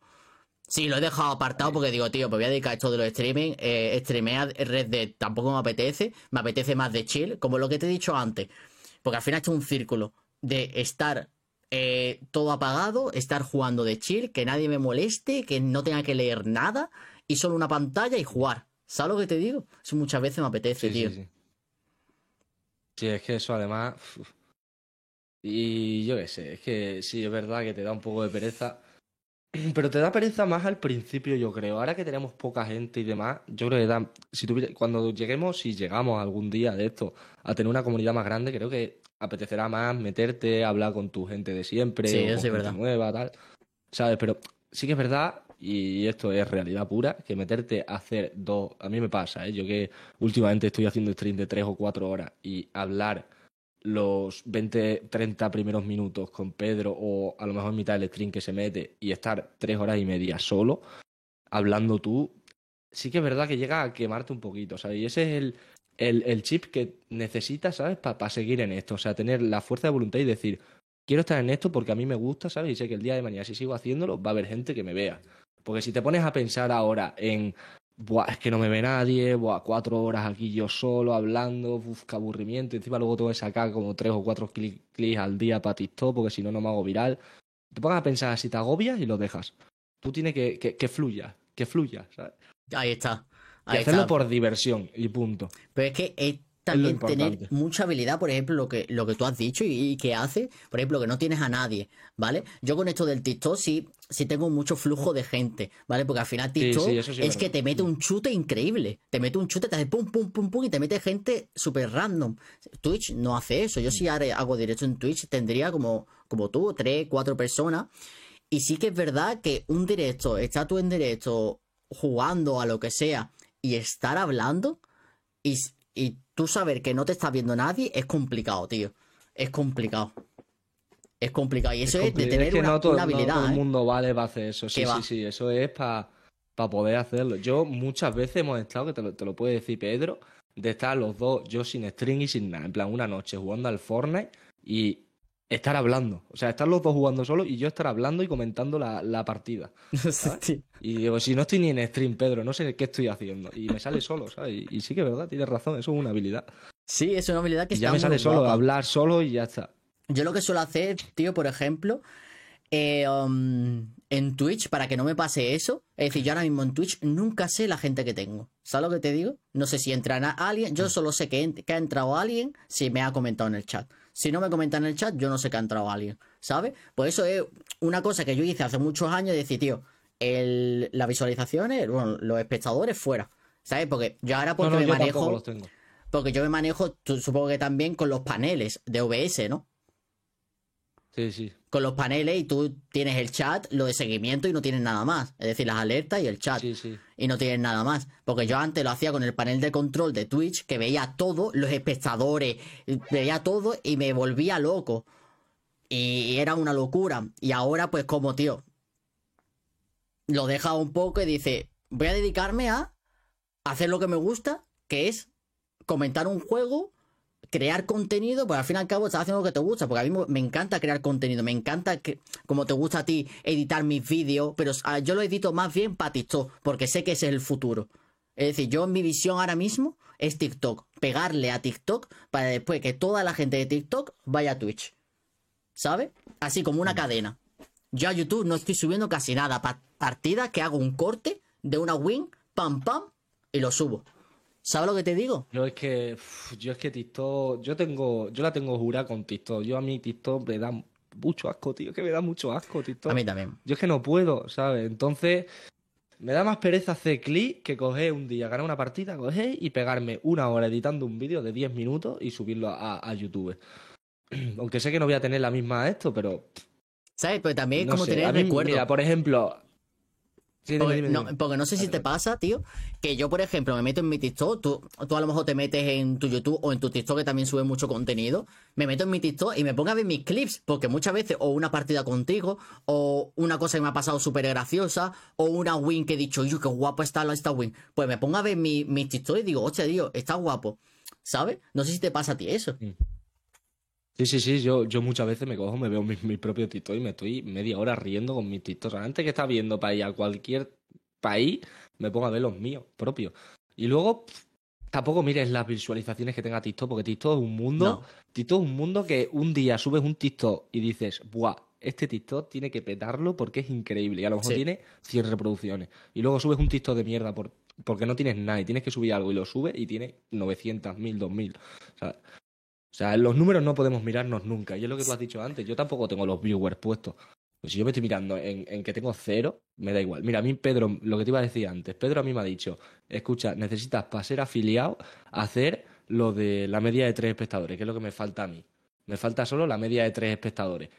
Sí, lo he dejado apartado porque digo, tío, pues voy a dedicar esto de los streaming. Eh, streamear Red Dead tampoco me apetece. Me apetece más de chill, como lo que te he dicho antes. Porque al final he hecho un círculo de estar eh, todo apagado, estar jugando de chill, que nadie me moleste, que no tenga que leer nada y solo una pantalla y jugar. ¿Sabes lo que te digo? Eso muchas veces me apetece, Sí, tío. sí, sí. Sí, es que eso además. uf. Y yo qué sé, es que sí, es verdad que te da un poco de pereza. Pero te da pereza más al principio, yo creo. Ahora que tenemos poca gente y demás, yo creo que da, si tuviera, cuando lleguemos, si llegamos algún día de esto a tener una comunidad más grande, creo que apetecerá más meterte, hablar con tu gente de siempre, Sí, o con es gente verdad. nueva, tal. ¿Sabes? Pero sí que es verdad, y esto es realidad pura, que meterte a hacer dos. A mí me pasa, ¿eh? Yo que últimamente estoy haciendo stream de tres o cuatro horas y hablar los 20, 30 primeros minutos con Pedro o a lo mejor mitad del stream que se mete y estar tres horas y media solo hablando tú, sí que es verdad que llega a quemarte un poquito, ¿sabes? Y ese es el, el, chip que necesitas, ¿sabes? Para seguir en esto, o sea, tener la fuerza de voluntad y decir, quiero estar en esto porque a mí me gusta, ¿sabes? Y sé que el día de mañana si sigo haciéndolo va a haber gente que me vea. Porque si te pones a pensar ahora en Buah, es que no me ve nadie, buah, cuatro horas aquí yo solo hablando, uf, qué aburrimiento. Encima luego tengo que sacar como tres o cuatro cli- clics al día para TikTok porque si no, no me hago viral. Te pongas a pensar si te agobias y lo dejas. Tú tienes que, que, que fluya, que fluya, ¿sabes? Ahí está. Y hacerlo está. por diversión y punto. Pero es que también tener mucha habilidad, por ejemplo, lo que, lo que tú has dicho y, y que hace, por ejemplo, que no tienes a nadie, ¿vale? Yo con esto del TikTok sí, sí tengo mucho flujo de gente, ¿vale? Porque al final TikTok sí, eso sí es que te mete un chute increíble. Te mete un chute, te hace pum, pum, pum, pum y te mete gente súper random. Twitch no hace eso. Yo si haré- hago directo en Twitch tendría como, como tú, tres, cuatro personas. Y sí que es verdad que un directo, estar tú en directo jugando a lo que sea y estar hablando y, y tú saber que no te está viendo nadie es complicado, tío. Es complicado. Es complicado. Y eso es, de tener que una, no todo, una no habilidad. todo el ¿eh? mundo vale para hacer eso. Sí, va. sí, sí. Eso es para poder hacerlo. Yo muchas veces hemos estado, que te lo, te lo puede decir Pedro, de estar los dos, yo sin string y sin nada. En plan, una noche jugando al Fortnite y estar hablando. O sea, estar los dos jugando solos y yo estar hablando y comentando la, la partida. Sí. Y digo, si no estoy ni en stream, Pedro, no sé qué estoy haciendo. Y me sale solo, ¿sabes? Y, y sí que es verdad, tienes razón, eso es una habilidad. Sí, es una habilidad que Y está ya me muy sale solo, guapa. hablar solo y ya está. Yo lo que suelo hacer, tío, por ejemplo, eh, um, en Twitch, para que no me pase eso, es decir, yo ahora mismo en Twitch nunca sé la gente que tengo. ¿Sabes lo que te digo? No sé si entrará alguien, Mm. yo solo sé que, que ha entrado alguien si me ha comentado en el chat. Si no me comenta en el chat, yo no sé que ha entrado alguien, ¿sabes? Pues eso es una cosa que yo hice hace muchos años, de decir, tío, el, las visualizaciones, bueno, los espectadores fuera, ¿sabes? Porque yo ahora porque no, me manejo, los tengo. porque yo me manejo, supongo que también con los paneles de OBS, ¿no? Sí, sí. Con los paneles y tú tienes el chat, lo de seguimiento y no tienes nada más. Es decir, las alertas y el chat. Sí, sí. Y no tienes nada más. Porque yo antes lo hacía con el panel de control de Twitch, que veía todo, los espectadores, veía todo y me volvía loco. Y era una locura. Y ahora, pues, como tío, lo deja un poco y dice: Voy a dedicarme a hacer lo que me gusta, que es comentar un juego crear contenido, pues al fin y al cabo estás haciendo lo que te gusta, porque a mí me- encanta crear contenido, me encanta que, como te gusta a ti, editar mis vídeos, pero ah, yo lo edito más bien para TikTok, porque sé que ese es el futuro. Es decir, yo mi visión ahora mismo es TikTok, pegarle a TikTok para después que toda la gente de TikTok vaya a Twitch. ¿Sabes? Así como una cadena. Yo a YouTube no estoy subiendo casi nada, pa- partidas que hago un corte de una win, pam pam, y lo subo. ¿Sabes lo que te digo? Yo es que, yo es que TikTok, yo tengo, yo la tengo jurada con TikTok. Yo a mí TikTok me da mucho asco, tío, que me da mucho asco TikTok. A mí también. Yo es que no puedo, ¿sabes? Entonces, me da más pereza hacer clic que coger un día, ganar una partida, coger y pegarme una hora editando un vídeo de 10 minutos y subirlo a, a YouTube. Aunque sé que no voy a tener la misma esto, pero ¿Sabes? Pero también es no como sé. tener recuerdo. Mira, por ejemplo, Sí, dime, Porque dime, no, porque no sé si te pasa, tío, que yo, por ejemplo, me meto en mi TikTok, tú, tú a lo mejor te metes en tu YouTube o en tu TikTok que también sube mucho contenido, me meto en mi TikTok y me pongo a ver mis clips, porque muchas veces o una partida contigo, o una cosa que me ha pasado súper graciosa, o una win que he dicho, yo, qué guapo está esta win. Pues me pongo a ver mi- mis TikTok y digo, hostia, tío, está guapo, ¿sabes? No sé si te pasa a ti eso. Sí, sí, sí, yo, yo muchas veces me cojo, me veo mi, mi propio TikTok y me estoy media hora riendo con mis TikToks. O sea, antes que estar viendo para ir a cualquier país, me pongo a ver los míos propios. Y luego, pff, tampoco mires las visualizaciones que tenga TikTok, porque TikTok es un mundo, No. TikTok es un mundo que un día subes un TikTok y dices, buah, este TikTok tiene que petarlo porque es increíble. Y a lo mejor Sí. tiene 100 reproducciones. Y luego subes un TikTok de mierda por, porque no tienes nada y tienes que subir algo y lo subes y tiene 900, 1000, 2000. O sea, o sea, los números no podemos mirarnos nunca. Y es lo que tú has dicho antes. Yo tampoco tengo los viewers puestos. Pues si yo me estoy mirando en, que tengo cero, me da igual. Mira, a mí Pedro, lo que te iba a decir antes, Pedro a mí me ha dicho, escucha, necesitas para ser afiliado hacer lo de la media de tres espectadores, que es lo que me falta a mí. Me falta solo la media de tres espectadores.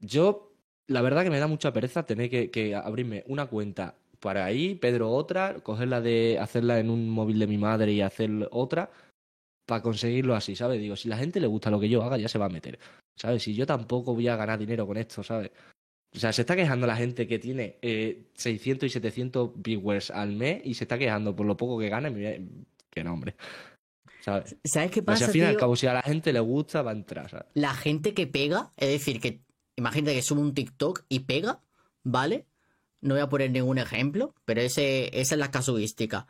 Yo, la verdad que me da mucha pereza tener que abrirme una cuenta para ahí, Pedro otra, cogerla de, hacerla en un móvil de mi madre y hacer otra, para conseguirlo así, ¿sabes? Digo, si la gente le gusta lo que yo haga, ya se va a meter, ¿sabes? Si yo tampoco voy a ganar dinero con esto, ¿sabes? O sea, se está quejando la gente que tiene eh, 600 y 700 viewers al mes y se está quejando por lo poco que gana. y me- Que no, hombre. ¿Sabes? ¿Sabes qué pasa, al fin y al cabo, si a la gente le gusta, va a entrar, ¿sabes? La gente que pega, es decir, que imagínate que sube un TikTok y pega, ¿vale? No voy a poner ningún ejemplo, pero ese, esa es la casuística.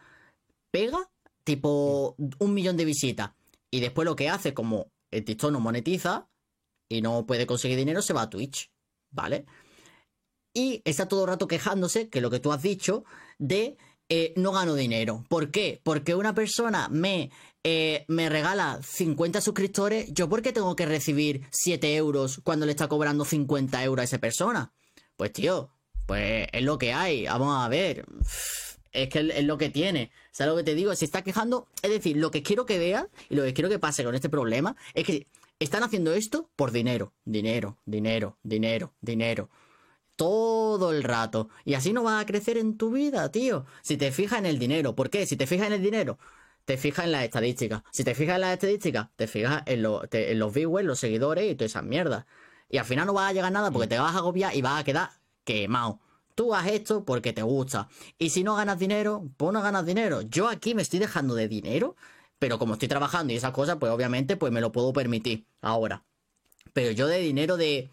Pega, tipo un millón de visitas. Y después lo que hace, como el TikTok no monetiza y no puede conseguir dinero, se va a Twitch, ¿vale? Y está todo el rato quejándose, que lo que tú has dicho, de eh, no gano dinero. ¿Por qué? Porque una persona me, eh, me regala 50 suscriptores, ¿yo por qué tengo que recibir 7 euros cuando le está cobrando 50 euros a esa persona? Pues tío, pues es lo que hay, vamos a ver. Es que es lo que tiene. ¿Sabes lo que te digo? Se está quejando. Es decir, lo que quiero que veas y lo que quiero que pase con este problema es que están haciendo esto por dinero. Dinero, dinero, dinero, dinero todo el rato. Y así no vas a crecer en tu vida, tío. Si te fijas en el dinero. ¿Por qué? Si te fijas en el dinero, te fijas en las estadísticas. Si te fijas en las estadísticas, te fijas en, lo- te- en los viewers, los seguidores y todas esas mierdas. Y al final no vas a llegar a nada porque te vas a agobiar y vas a quedar quemado. Tú haz esto porque te gusta. Y si no ganas dinero, pues no ganas dinero. Yo aquí me estoy dejando de dinero, pero como estoy trabajando y esas cosas, pues obviamente pues me lo puedo permitir ahora. Pero yo de dinero de,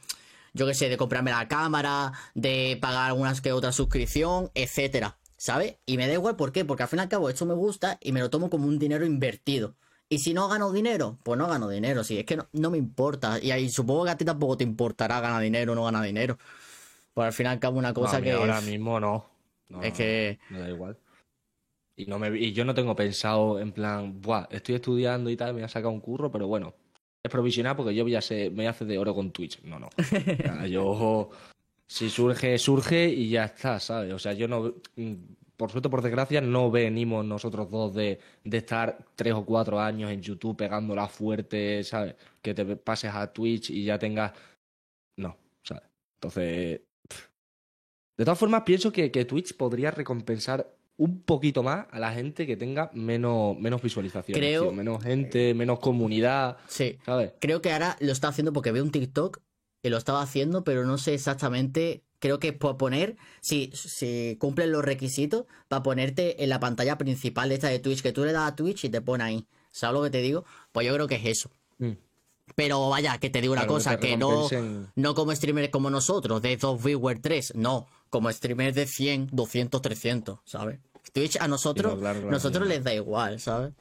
yo qué sé, de comprarme la cámara, de pagar algunas que otra suscripción, etcétera, ¿sabes? Y me da igual por qué, porque al fin y al cabo esto me gusta y me lo tomo como un dinero invertido. Y si no gano dinero, pues no gano dinero, sí, es que no, no me importa. Y ahí supongo que a ti tampoco te importará ganar dinero o no ganar dinero. Pues al fin y al cabo una cosa No, que ahora mismo no. No, es que Me da igual. Y, no me, y yo no tengo pensado en plan, Buah, estoy estudiando y tal, me voy a sacar un curro, pero bueno, es provisional porque yo voy a ser, me voy a hacer de oro con Twitch. No, no. Sea, yo, si surge, surge y ya está, ¿sabes? O sea, yo no, por suerte, por desgracia, no venimos nosotros dos de, de estar tres o cuatro años en YouTube pegándola fuerte, ¿sabes? Que te pases a Twitch y ya tengas. No, ¿sabes? Entonces. De todas formas, pienso que, que Twitch podría recompensar un poquito más a la gente que tenga menos, menos visualizaciones, Creo- tío, menos gente, menos comunidad, sí. ¿sabes? Creo que ahora lo está haciendo porque veo un TikTok y lo estaba haciendo, pero no sé exactamente. Creo que es por poner, si, si cumplen los requisitos, para ponerte en la pantalla principal esta de Twitch, que tú le das a Twitch y te pone ahí. ¿Sabes lo que te digo? Pues yo creo que es eso. Pero vaya, que te digo una Claro, cosa, que no, no como streamers como nosotros, de 2 viewers 3, no, como streamers de 100, 200, 300, ¿sabes? Twitch a nosotros, claro, claro, nosotros les da igual, ¿sabes?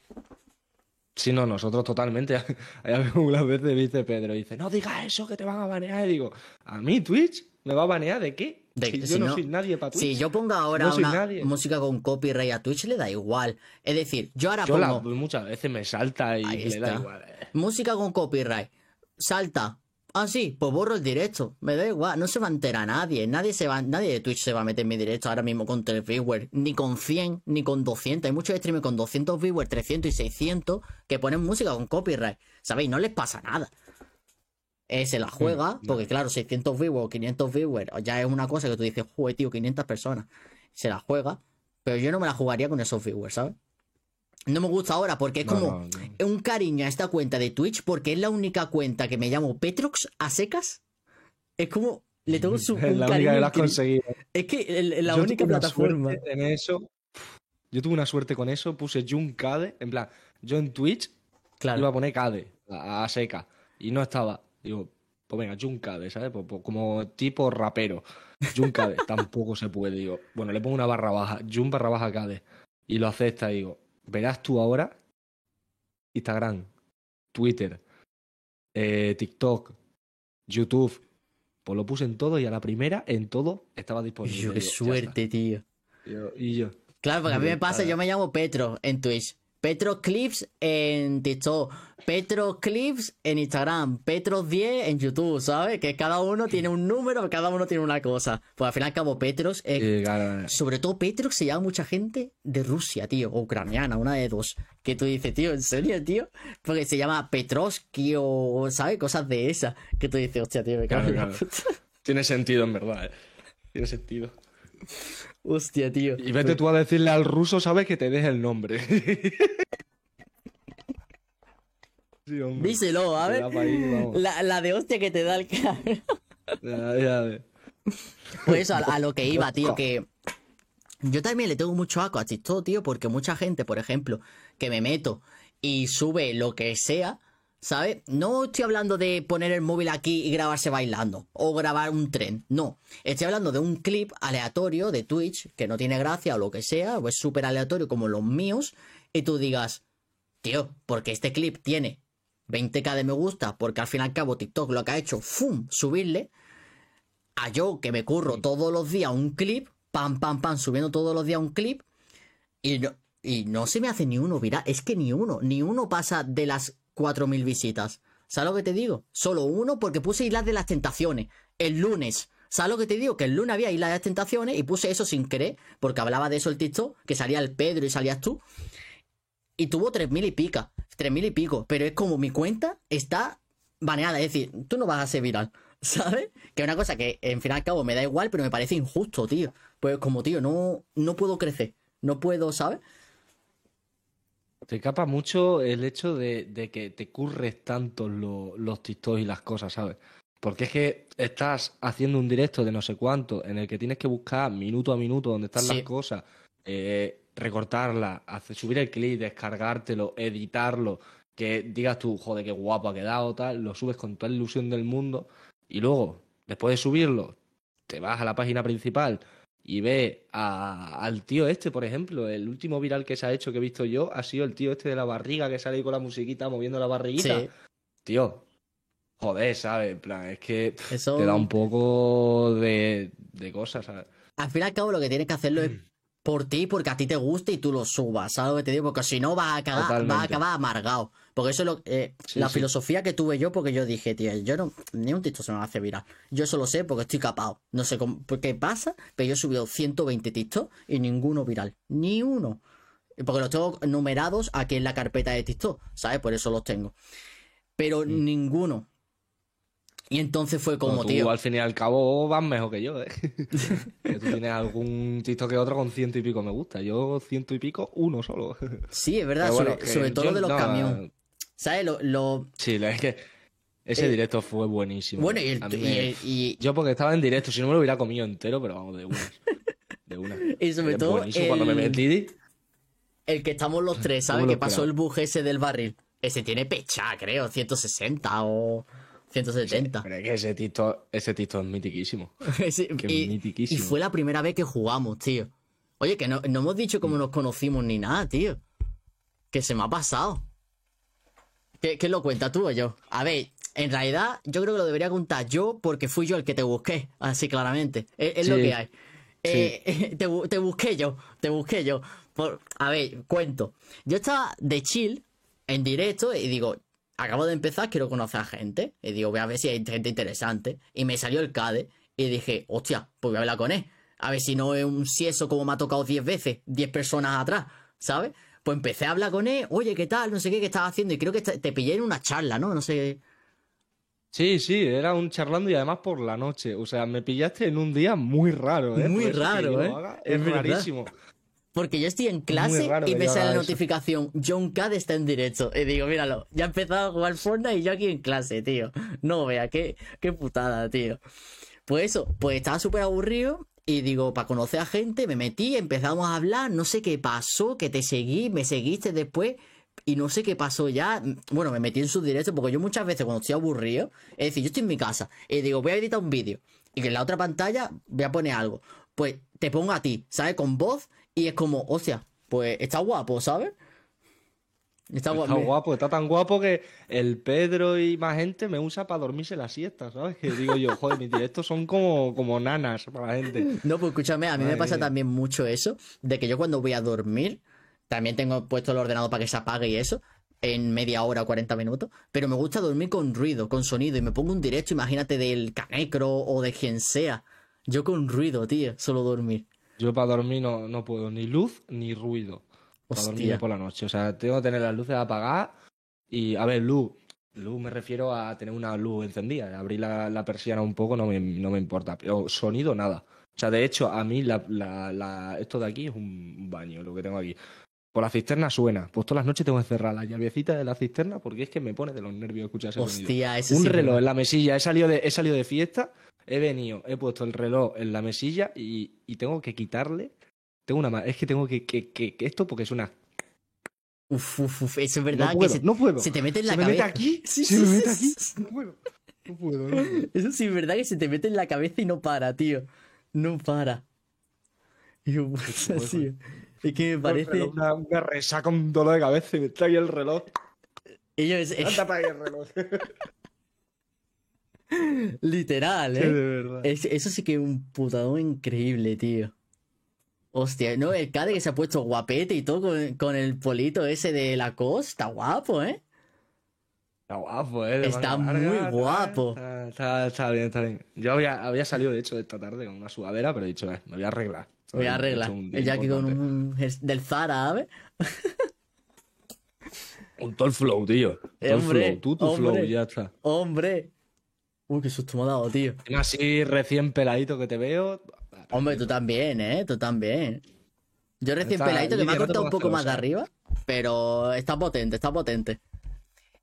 Sí, no, nosotros totalmente. Hay algunas veces dice Pedro, dice, no digas eso que te van a banear. Y digo, ¿a mí Twitch? ¿Me va a banear de qué? De- Si yo no, no- soy nadie para Twitch. Si yo pongo ahora No una música con copyright a Twitch, le da igual. Es decir, yo ahora Yo la- pongo muchas veces me salta y Ahí le da igual. eh. música con copyright, salta. Ah, sí, pues borro el directo. Me da igual, no se va a enterar nadie. Nadie, se va, nadie de Twitch se va a meter en mi directo ahora mismo con 3 viewers. Ni con 100, ni con 200. Hay muchos streamers con 200 viewers, 300 y 600 que ponen música con copyright. ¿Sabéis? No les pasa nada. Eh, se la juega, Mm, porque claro, 600 viewers o 500 viewers ya es una cosa que tú dices, joder, tío, 500 personas. Se la juega, pero yo no me la jugaría con esos viewers, ¿sabes? No me gusta ahora porque es No, como no, no. un cariño a esta cuenta de Twitch porque es la única cuenta que me llamo Petrox a secas. Es como le tengo su, Es un la cariño única que lo has conseguido. Es que el- la Yo única plataforma. En eso. Yo tuve una suerte con eso, puse Jun Cade, en plan, yo en Twitch Claro. iba a poner Cade a, a seca y no estaba. Digo, pues venga, Jun Cade, ¿sabes? Pues- pues como tipo rapero. Jun Cade, tampoco se puede. Digo, bueno, le pongo una barra baja, Jun barra baja Cade y lo acepta digo, verás tú ahora Instagram, Twitter, eh, TikTok, YouTube. Pues lo puse en todo y a la primera, en todo, estaba disponible. Yo, qué Digo, suerte, tío. Y yo- y yo, Claro, porque a mí me pasa, yo me llamo Petro en Twitch. Petros Clips en TikTok, Petros Clips en Instagram, Petros 10 en YouTube, ¿sabes? Que cada uno tiene un número, cada uno tiene una cosa. Pues al fin y al cabo, Petros Sí, claro. sobre todo Petros se llama mucha gente de Rusia, tío, o ucraniana, una de dos. Que tú dices, tío, ¿en serio, tío? Porque se llama Petrovsky o, ¿sabes? Cosas de esas. Que tú dices, hostia, tío, me cago Claro, claro. Tiene sentido, en verdad. eh. Tiene sentido. Hostia, tío. Y vete tú a decirle al ruso, ¿sabes? Que te deje el nombre. sí, hombre. Díselo, a ver. La, la de hostia que te da el cabrón. Ya, ya. Pues eso, a, a lo que iba, tío, que yo también le tengo mucho asco a TikTok, tío, porque mucha gente, por ejemplo, que me meto y sube lo que sea, ¿sabes? No estoy hablando de poner el móvil aquí y grabarse bailando o grabar un tren, no. Estoy hablando de un clip aleatorio de Twitch que no tiene gracia o lo que sea, o es súper aleatorio como los míos, y tú digas, tío, porque este clip tiene 20k de me gusta, porque al fin y al cabo TikTok lo que ha hecho, ¡fum!, subirle, a yo que me curro todos los días un clip, pam, pam, pam, subiendo todos los días un clip, y no, y no se me hace ni uno viral, es que ni uno, ni uno pasa de las 4.000 visitas. ¿Sabes lo que te digo? Solo uno porque puse Islas de las Tentaciones el lunes. ¿Sabes lo que te digo? Que el lunes había Islas de las Tentaciones y puse eso sin querer, porque hablaba de eso el TikTok, que salía el Pedro y salías tú. Y tuvo 3.000 y pica, 3.000 y pico, pero es como mi cuenta está baneada, es decir, tú no vas a ser viral, ¿sabes? Que es una cosa que en fin y al cabo me da igual, pero me parece injusto, tío. Pues como, tío, no, no puedo crecer, no puedo, ¿sabes? Te capa mucho el hecho de, de que te curres tanto lo- los TikToks y las cosas, ¿sabes? Porque es que estás haciendo un directo de no sé cuánto en el que tienes que buscar minuto a minuto dónde están Sí. las cosas, eh, recortarlas, hacer, subir el clip, descargártelo, editarlo, que digas tú, joder, qué guapo ha quedado, tal, lo subes con toda la ilusión del mundo y luego, después de subirlo, te vas a la página principal y ves a- al tío este, por ejemplo, el último viral que se ha hecho que he visto yo ha sido el tío este de la barriga que sale ahí con la musiquita moviendo la barriguita. Sí. Tío, joder, ¿sabes? En plan, es que pff, Eso- te da un poco de, de cosas, ¿sabes? Al fin y al cabo lo que tienes que hacerlo es por ti, porque a ti te gusta y tú lo subas, ¿sabes lo que te digo? Porque si no vas a acabar, vas a acabar amargado. Porque eso es lo, eh, Sí, la sí. filosofía que tuve yo, porque yo dije, tío, yo no, ni un TikTok se me hace viral. Yo solo sé porque estoy capado. No sé cómo, por qué pasa, pero yo he subido 120 TikTok y ninguno viral. Ni uno. Porque los tengo numerados aquí en la carpeta de TikTok, ¿sabes? Por eso los tengo. Pero Mm. ninguno. Y entonces fue como, tú, tío. al fin y al cabo vas mejor que yo, ¿eh? que tú tienes algún TikTok que otro con ciento y pico me gusta. Yo ciento y pico, uno solo. Sí, es verdad, bueno, sobre, todo yo lo de los no, camiones. ¿Sabes? Lo, lo- Sí, la- es que ese Eh, directo fue buenísimo. Bueno, y, el- A mí y- me- y- Yo porque estaba en directo, si no me lo hubiera comido entero, pero vamos, de una. De una. Y sobre Es todo buenísimo. Cuando me el- metí, el que estamos los tres, ¿sabes? ¿Cómo lo Que pasó el bug ese del barril. Ese tiene pecha, creo, 160 o 170. pero es que ese TikTok, ese TikTok es mitiquísimo. Ese- Qué y, y mitiquísimo. fue la primera vez que jugamos, tío. Oye, que no, no hemos dicho cómo nos conocimos ni nada, tío. Que se me ha pasado. ¿Qué, qué lo cuenta tú o yo? A ver, en realidad yo creo que lo debería contar yo porque fui yo el que te busqué, así claramente. Es, es lo que hay. Eh, te, te busqué yo, te busqué yo. Por, a ver, cuento. Yo estaba de chill, en directo, y digo, acabo de empezar, quiero conocer a gente. Y digo, voy a ver si hay gente interesante. Y me salió el CADE, y dije, hostia, pues voy a hablar con él. A ver si no es un sieso como me ha tocado 10 veces, 10 personas atrás, ¿sabes? Pues empecé a hablar con él, oye, ¿qué tal? No sé qué, qué estás haciendo. Y creo que te pillé en una charla, ¿no? No sé. Sí, sí, era un charlando y además por la noche. O sea, me pillaste en un día muy raro, ¿eh? Muy raro, ¿eh? Es verdad. rarísimo. Porque yo estoy en clase y me sale la notificación, John Cad está en directo. Y digo, míralo, ya he empezado a jugar Fortnite y yo aquí en clase, tío. No vea, qué, qué putada, tío. Pues eso, pues estaba súper aburrido y digo, para conocer a gente, me metí, empezamos a hablar, no sé qué pasó, que te seguí, me seguiste después y no sé qué pasó ya. Bueno, me metí en sus directos porque yo muchas veces cuando estoy aburrido, es decir, yo estoy en mi casa y digo, voy a editar un vídeo y que en la otra pantalla voy a poner algo. Pues te pongo a ti, ¿sabes? Con voz y es como, hostia, pues está guapo, ¿sabes? Está, Está guapo. está tan guapo que el Pedro y más gente me usa para dormirse la siesta, ¿sabes? Que digo yo, joder, mis directos son como, como nanas para la gente. No, pues escúchame, a mí me pasa también mucho eso, de que yo cuando voy a dormir, También tengo puesto el ordenador para que se apague y eso. En media hora o 40 minutos. Pero me gusta dormir con ruido, con sonido. Y me pongo un directo, imagínate, del Canecro o de quien sea. Yo con ruido, tío. Solo dormir. Yo para dormir no, no puedo ni luz ni ruido. Para dormir por la noche. O sea, tengo que tener las luces apagadas. Y, a ver, luz. Luz me refiero a tener una luz encendida. Abrir la, la persiana un poco no me, no me importa. Pero sonido, nada. O sea, de hecho, a mí la, la- la- esto de aquí es un baño, lo que tengo aquí. Por la cisterna suena. Pues todas las noches tengo que cerrar la llavecita de la cisterna porque es que me pone de los nervios escuchar ese sonido. Hostia, ese Un sí me- reloj en la mesilla. He salido de, he salido de fiesta, he venido, he puesto el reloj en la mesilla y, y tengo que quitarle. Tengo una ma- Es que tengo que, que, que- que esto porque suena. Uf, uf, uf. Eso es verdad No puedo, que se, no puedo. se te mete en la ¿Se me cabeza. mete aquí? Sí, ¿Se sí, me sí, mete aquí? No puedo. No puedo, no puedo. Eso sí es verdad que se te mete en la cabeza y no para, tío. No para. Yo, pues, así. Es que me parece. Una, una resaca, un dolor de cabeza y me ahí el reloj. Ellos, es- Anda para el reloj. literal, Sí, ¿eh? de verdad. Es- eso sí que es un putadón increíble, tío. Hostia, no, el Cade que se ha puesto guapete y todo con, con el polito ese de la costa, guapo, ¿eh? Está guapo, ¿eh? De Está muy larga, guapo. Está, está- está bien, está bien. Yo había, había salido, de hecho, esta tarde con una sudadera, pero he dicho, eh, me voy a arreglar. Me voy a He arreglar. un día El Jackie con un del Zara, ¿sabes? Con todo el flow, tío. Todo el Hombre, flow. Tú, tu hombre. flow, ya está. Hombre. Uy, qué susto me ha dado, tío. Así recién peladito que te veo. Hombre, tú también, ¿eh? Tú también. Yo recién Está- peladito que me ha cortado un poco más de arriba, pero está potente, está potente.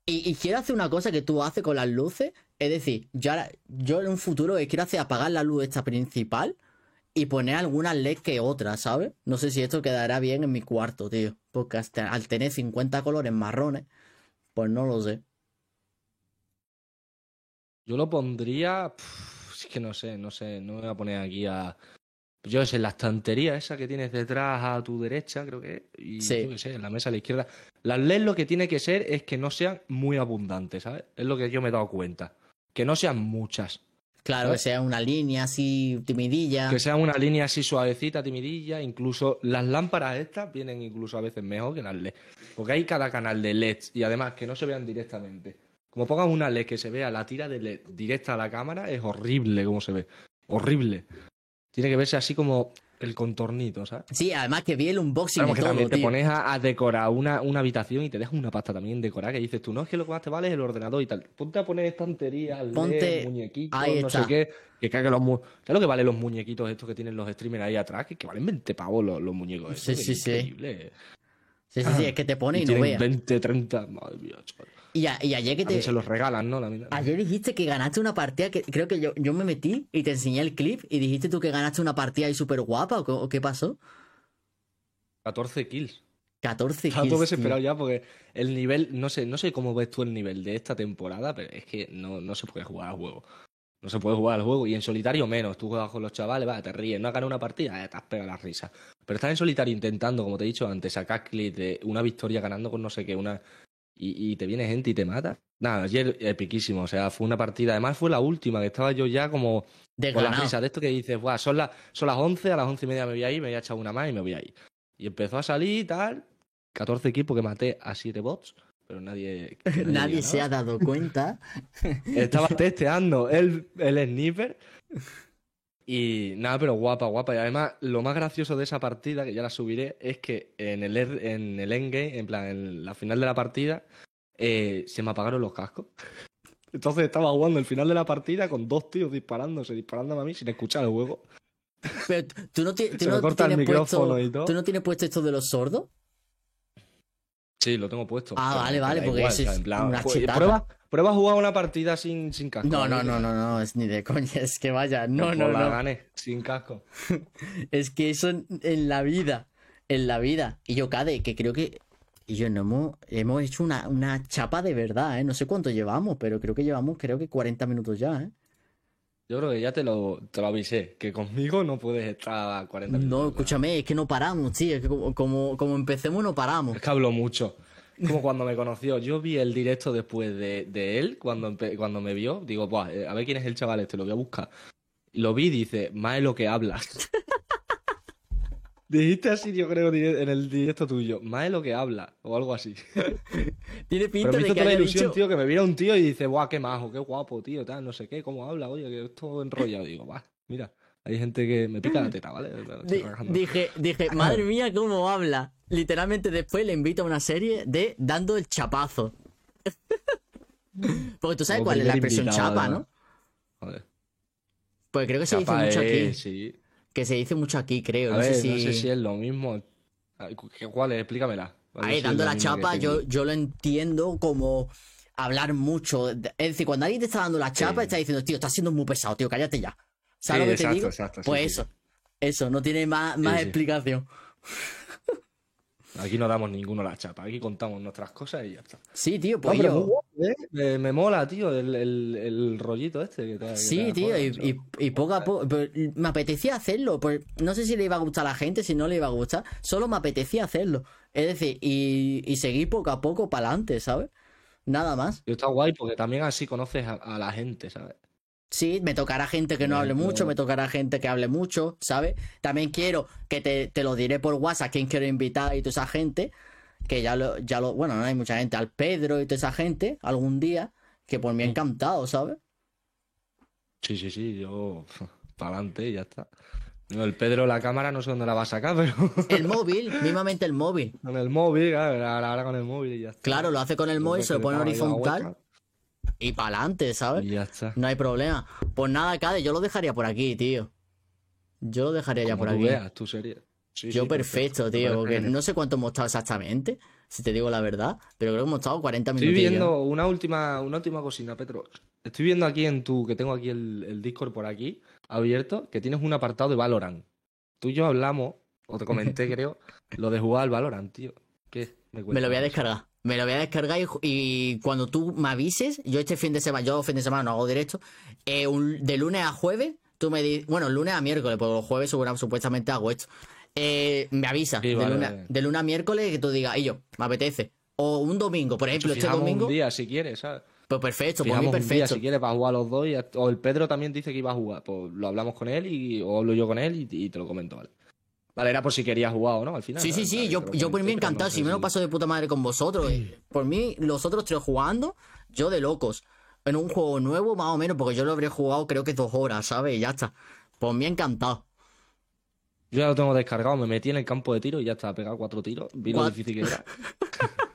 Y, y quiero hacer una cosa que tú haces con las luces, es decir, yo, ahora- yo en un futuro quiero hacer apagar la luz esta principal y poner algunas LED que otras, ¿sabes? No sé si esto quedará bien en mi cuarto, tío, porque hasta al tener 50 colores marrones, pues no lo sé. Yo lo pondría. pf, es que no sé, no sé. No me voy a poner aquí a. Yo sé, en la estantería esa que tienes detrás a tu derecha, creo que. Y Sí. yo qué sé, en la mesa a la izquierda. Las LED lo que tiene que ser es que no sean muy abundantes, ¿sabes? Es lo que yo me he dado cuenta. Que no sean muchas. Claro, ¿Sabes? que sea una línea así timidilla. Que sean una línea así suavecita, timidilla. Incluso las lámparas estas vienen incluso a veces mejor que las LED. Porque hay cada canal de LEDs y además que no se vean directamente. Como pongan una LED que se vea la tira de LED directa a la cámara, es horrible como se ve. Horrible. Tiene que verse así como el contornito, ¿sabes? Sí, además que vi el unboxing Claro, que todo, también te tío. pones a, a decorar una, una habitación y te dejas una pasta también decorar que dices tú, no, es que lo que más te vale es el ordenador y tal. Ponte a poner estanterías, Ponte- muñequitos, ahí no está. sé qué. Que cague los mu- ¿Sabes lo que valen los muñequitos estos que tienen los streamers ahí atrás? Que, que valen 20 pavos los, los muñecos. Sí, estos, sí, sí. Increíble. Sí, sí, sí, es que te pone y, Y no veas. 20, 30, madre mía, chaval. Y, a- y ayer que A mí te. se los regalan, ¿no? La mitad. Ayer dijiste que ganaste una partida que creo que yo, yo me metí y te enseñé el clip y dijiste tú que ganaste una partida ahí súper guapa o, qué- o qué pasó. 14 kills. 14 Estaba kills. todo tío. desesperado ya porque el nivel, no sé, no sé cómo ves tú el nivel de esta temporada, pero es que no, no se puede jugar al juego. No se puede jugar al juego. Y en solitario menos. Tú juegas con los chavales, va, te ríes, no has ganado una partida, eh, te has pegado la risa. Pero estás en solitario intentando, como te he dicho antes, sacar clips de una victoria ganando con no sé qué, una. Y, y te viene gente y te mata. Nada, ayer epiquísimo. O sea, fue una partida. Además, fue la última, que estaba yo ya como con la risa de esto que dices, Buah, son, las son las 11, a las 11 y media me voy a ir, me voy a echar una más y me voy a ir. Y empezó a salir y tal, 14 equipos que maté a 7 bots, pero nadie... que Nadie se ha dado cuenta. Estaba testeando el, el sniper y nada, pero guapa, guapa. Y además, lo más gracioso de esa partida, que ya la subiré, es que en el, er- en el endgame, en plan, en la final de la partida, eh, se me apagaron los cascos. Entonces estaba jugando el final de la partida con dos tíos disparándose, disparándome a mí sin escuchar el juego. Pero tú- no, ti- tú no corta el tienes micrófono puesto. y todo. ¿Tú no tienes puesto esto de los sordos? Sí, lo tengo puesto. Ah, vale, vale, porque igual, eso o sea, es en plan, una pues, prueba, prueba a jugar una partida sin, sin casco. No, no, no, no, no, es ni de coña, es que vaya, no, Pues no, la no. gané, sin casco. Es que eso en, en la vida, en la vida. Y yo, Cade, que creo que. Y yo no hemos, hemos hecho una, una chapa de verdad, ¿eh? No sé cuánto llevamos, pero creo que llevamos, creo que 40 minutos ya, ¿eh? Yo creo que ya te lo, te lo avisé, que conmigo no puedes estar a 40 minutos. No, escúchame, es que no paramos, tío. Es que como, como, como empecemos, no paramos. Es que hablo mucho. Como cuando me conoció, yo vi el directo después de, de él, cuando, cuando me vio, digo, Buah, eh, a ver quién es el chaval este, lo voy a buscar. Lo vi y dice, más es lo que hablas. Dijiste así, yo creo, en el directo tuyo. Más es lo que habla, o algo así. Tiene pinta Pero me de hizo que toda la haya ilusión, dicho... tío, que me viera un tío y dice, guau, qué majo, qué guapo, tío, tal, no sé qué, cómo habla, oye, que esto enrollado. Digo, va, mira, hay gente que me pica la teta, ¿vale? Dije, dije, madre mía, cómo habla. Literalmente después le invito a una serie de Dando el Chapazo. Porque tú sabes Como cuál es la expresión invitado, chapa. ¿no? Joder. Pues creo que se dice mucho es- aquí. sí. Que se dice mucho aquí, creo. A no ver, sé si... no sé si es lo mismo. Ay, cu- ¿qué- ¿Cuál es? Explícamela. A ver dando la chapa, yo, yo lo entiendo como hablar mucho. Es decir, cuando alguien te está dando la chapa, Sí. está diciendo, tío, estás siendo muy pesado, tío, cállate ya. ¿Sabes Sí, lo que exacto, te digo? exacto, pues sí, eso. sí. Eso, no tiene más, más explicación. Aquí no damos ninguno la chapa, aquí contamos nuestras cosas y ya está. Sí, tío, No, pues pero yo- guapo, ¿eh? me, me mola, tío, el, el, el rollito este que te que Sí, te tío, y, y- y poco a poco. pero me apetecía hacerlo. pues, no sé si le iba a gustar a la gente, si no le iba a gustar. Solo me apetecía hacerlo. Es decir, y, y seguir poco a poco para adelante, ¿sabes? Nada más. Y está guay porque también así conoces a, a la gente, ¿sabes? Sí, me tocará gente que no hable mucho, me tocará gente que hable mucho, ¿sabes? También quiero que te, te lo diré por WhatsApp, quién quiero invitar y toda esa gente. Que ya lo, ya lo, bueno, no hay mucha gente, al Pedro y toda esa gente, algún día, que por mí Mm. encantado, ¿sabes? Sí, sí, sí, yo para adelante y ya está. No, el Pedro la cámara no sé dónde la va a sacar, pero El móvil, mismamente el móvil. con el móvil, claro, ahora con el móvil y ya está. Claro, lo hace con el móvil, se lo pone horizontal y para adelante, ¿sabes? Ya está. No hay problema. Pues nada, Cade, yo lo dejaría por aquí, tío. Yo lo dejaría ya por tú aquí. veas, tu serie. Sí, Yo sí, perfecto, Me tío, porque no sé cuánto hemos estado exactamente, si te digo la verdad, pero creo que hemos estado 40 Estoy minutos. viendo una última, una última cocina, Petro. Estoy viendo aquí en tu, que tengo aquí el, el Discord por aquí, abierto, que tienes un apartado de Valorant. Tú y yo hablamos, o te comenté, creo, lo de jugar al Valorant, tío. ¿Qué? Me cuesta lo voy a descargar. Me lo voy a descargar y, cuando tú me avises, yo este fin de semana, yo fin de semana no hago directo, eh, un- de lunes a jueves, tú me dices, bueno, lunes a miércoles, porque los jueves supuestamente hago esto. Eh, me avisa, Sí, de, vale, lunes, vale. de lunes a miércoles que tú digas, y yo, me apetece. O un domingo, por ejemplo, este domingo, un día si quieres, ¿sabes? pues perfecto, por mí Fijamos un día perfecto. si quieres para jugar los dos. y o el Pedro también dice que iba a jugar. Pues lo hablamos con él y, o hablo yo con él y, y te lo comento, ¿vale? Vale, era por si querías jugar o no, al final. Sí, sí, sí, yo, yo por mí no encantado. Si me lo paso de puta madre con vosotros, eh, por mí, los otros tres jugando, yo de locos. En un juego nuevo, más o menos, porque yo lo habré jugado creo que dos horas, ¿sabes? Y ya está. Por mí encantado. Yo ya lo tengo descargado, me metí en el campo de tiro y ya está, pegado cuatro tiros. Vi lo Cuat- difícil que era.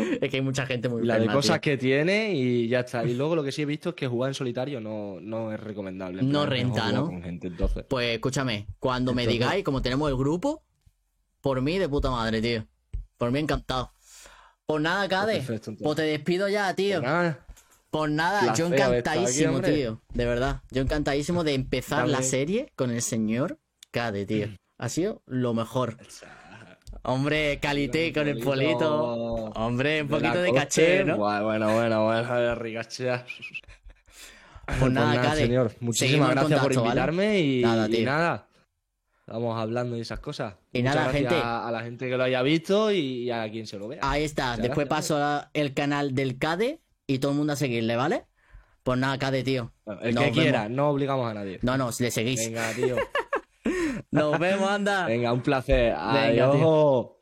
Es que hay mucha gente muy la de cosas tío. que tiene y ya está. Y luego lo que sí he visto es que jugar en solitario no, no es recomendable. En No renta, ¿no? Con gente, entonces. Pues escúchame, cuando me digáis, como tenemos el grupo, por mí de puta madre, tío. Por mí encantado. Pues nada, Cade. perfecto, entonces. Pues te despido ya, tío. Pues nada, Pues nada, Placer yo aquí, encantadísimo, tío. De verdad. Yo encantadísimo de empezar la serie con el señor Cade, tío. Ha sido lo mejor. Hombre, calité con el polito. Hombre, un de poquito de coste. caché, ¿no? Bueno, bueno, bueno, bueno, de rigachea. Pues nada, Cade. señor. Muchísimas gracias por contacto, ¿vale? invitarme y Nada, y tío. nada. Vamos hablando de esas cosas. Y Muchas nada, gente. a, a la gente que lo haya visto y a quien se lo vea. Ahí está. Muchas Después gracias, paso a- el canal del Cade y todo el mundo a seguirle, ¿vale? Pues nada, Cade, tío. El Nos que vemos. quiera, no obligamos a nadie. No, no, le seguís. Venga, tío. Nos vemos, anda. Venga, un placer. Venga, tío. Adiós.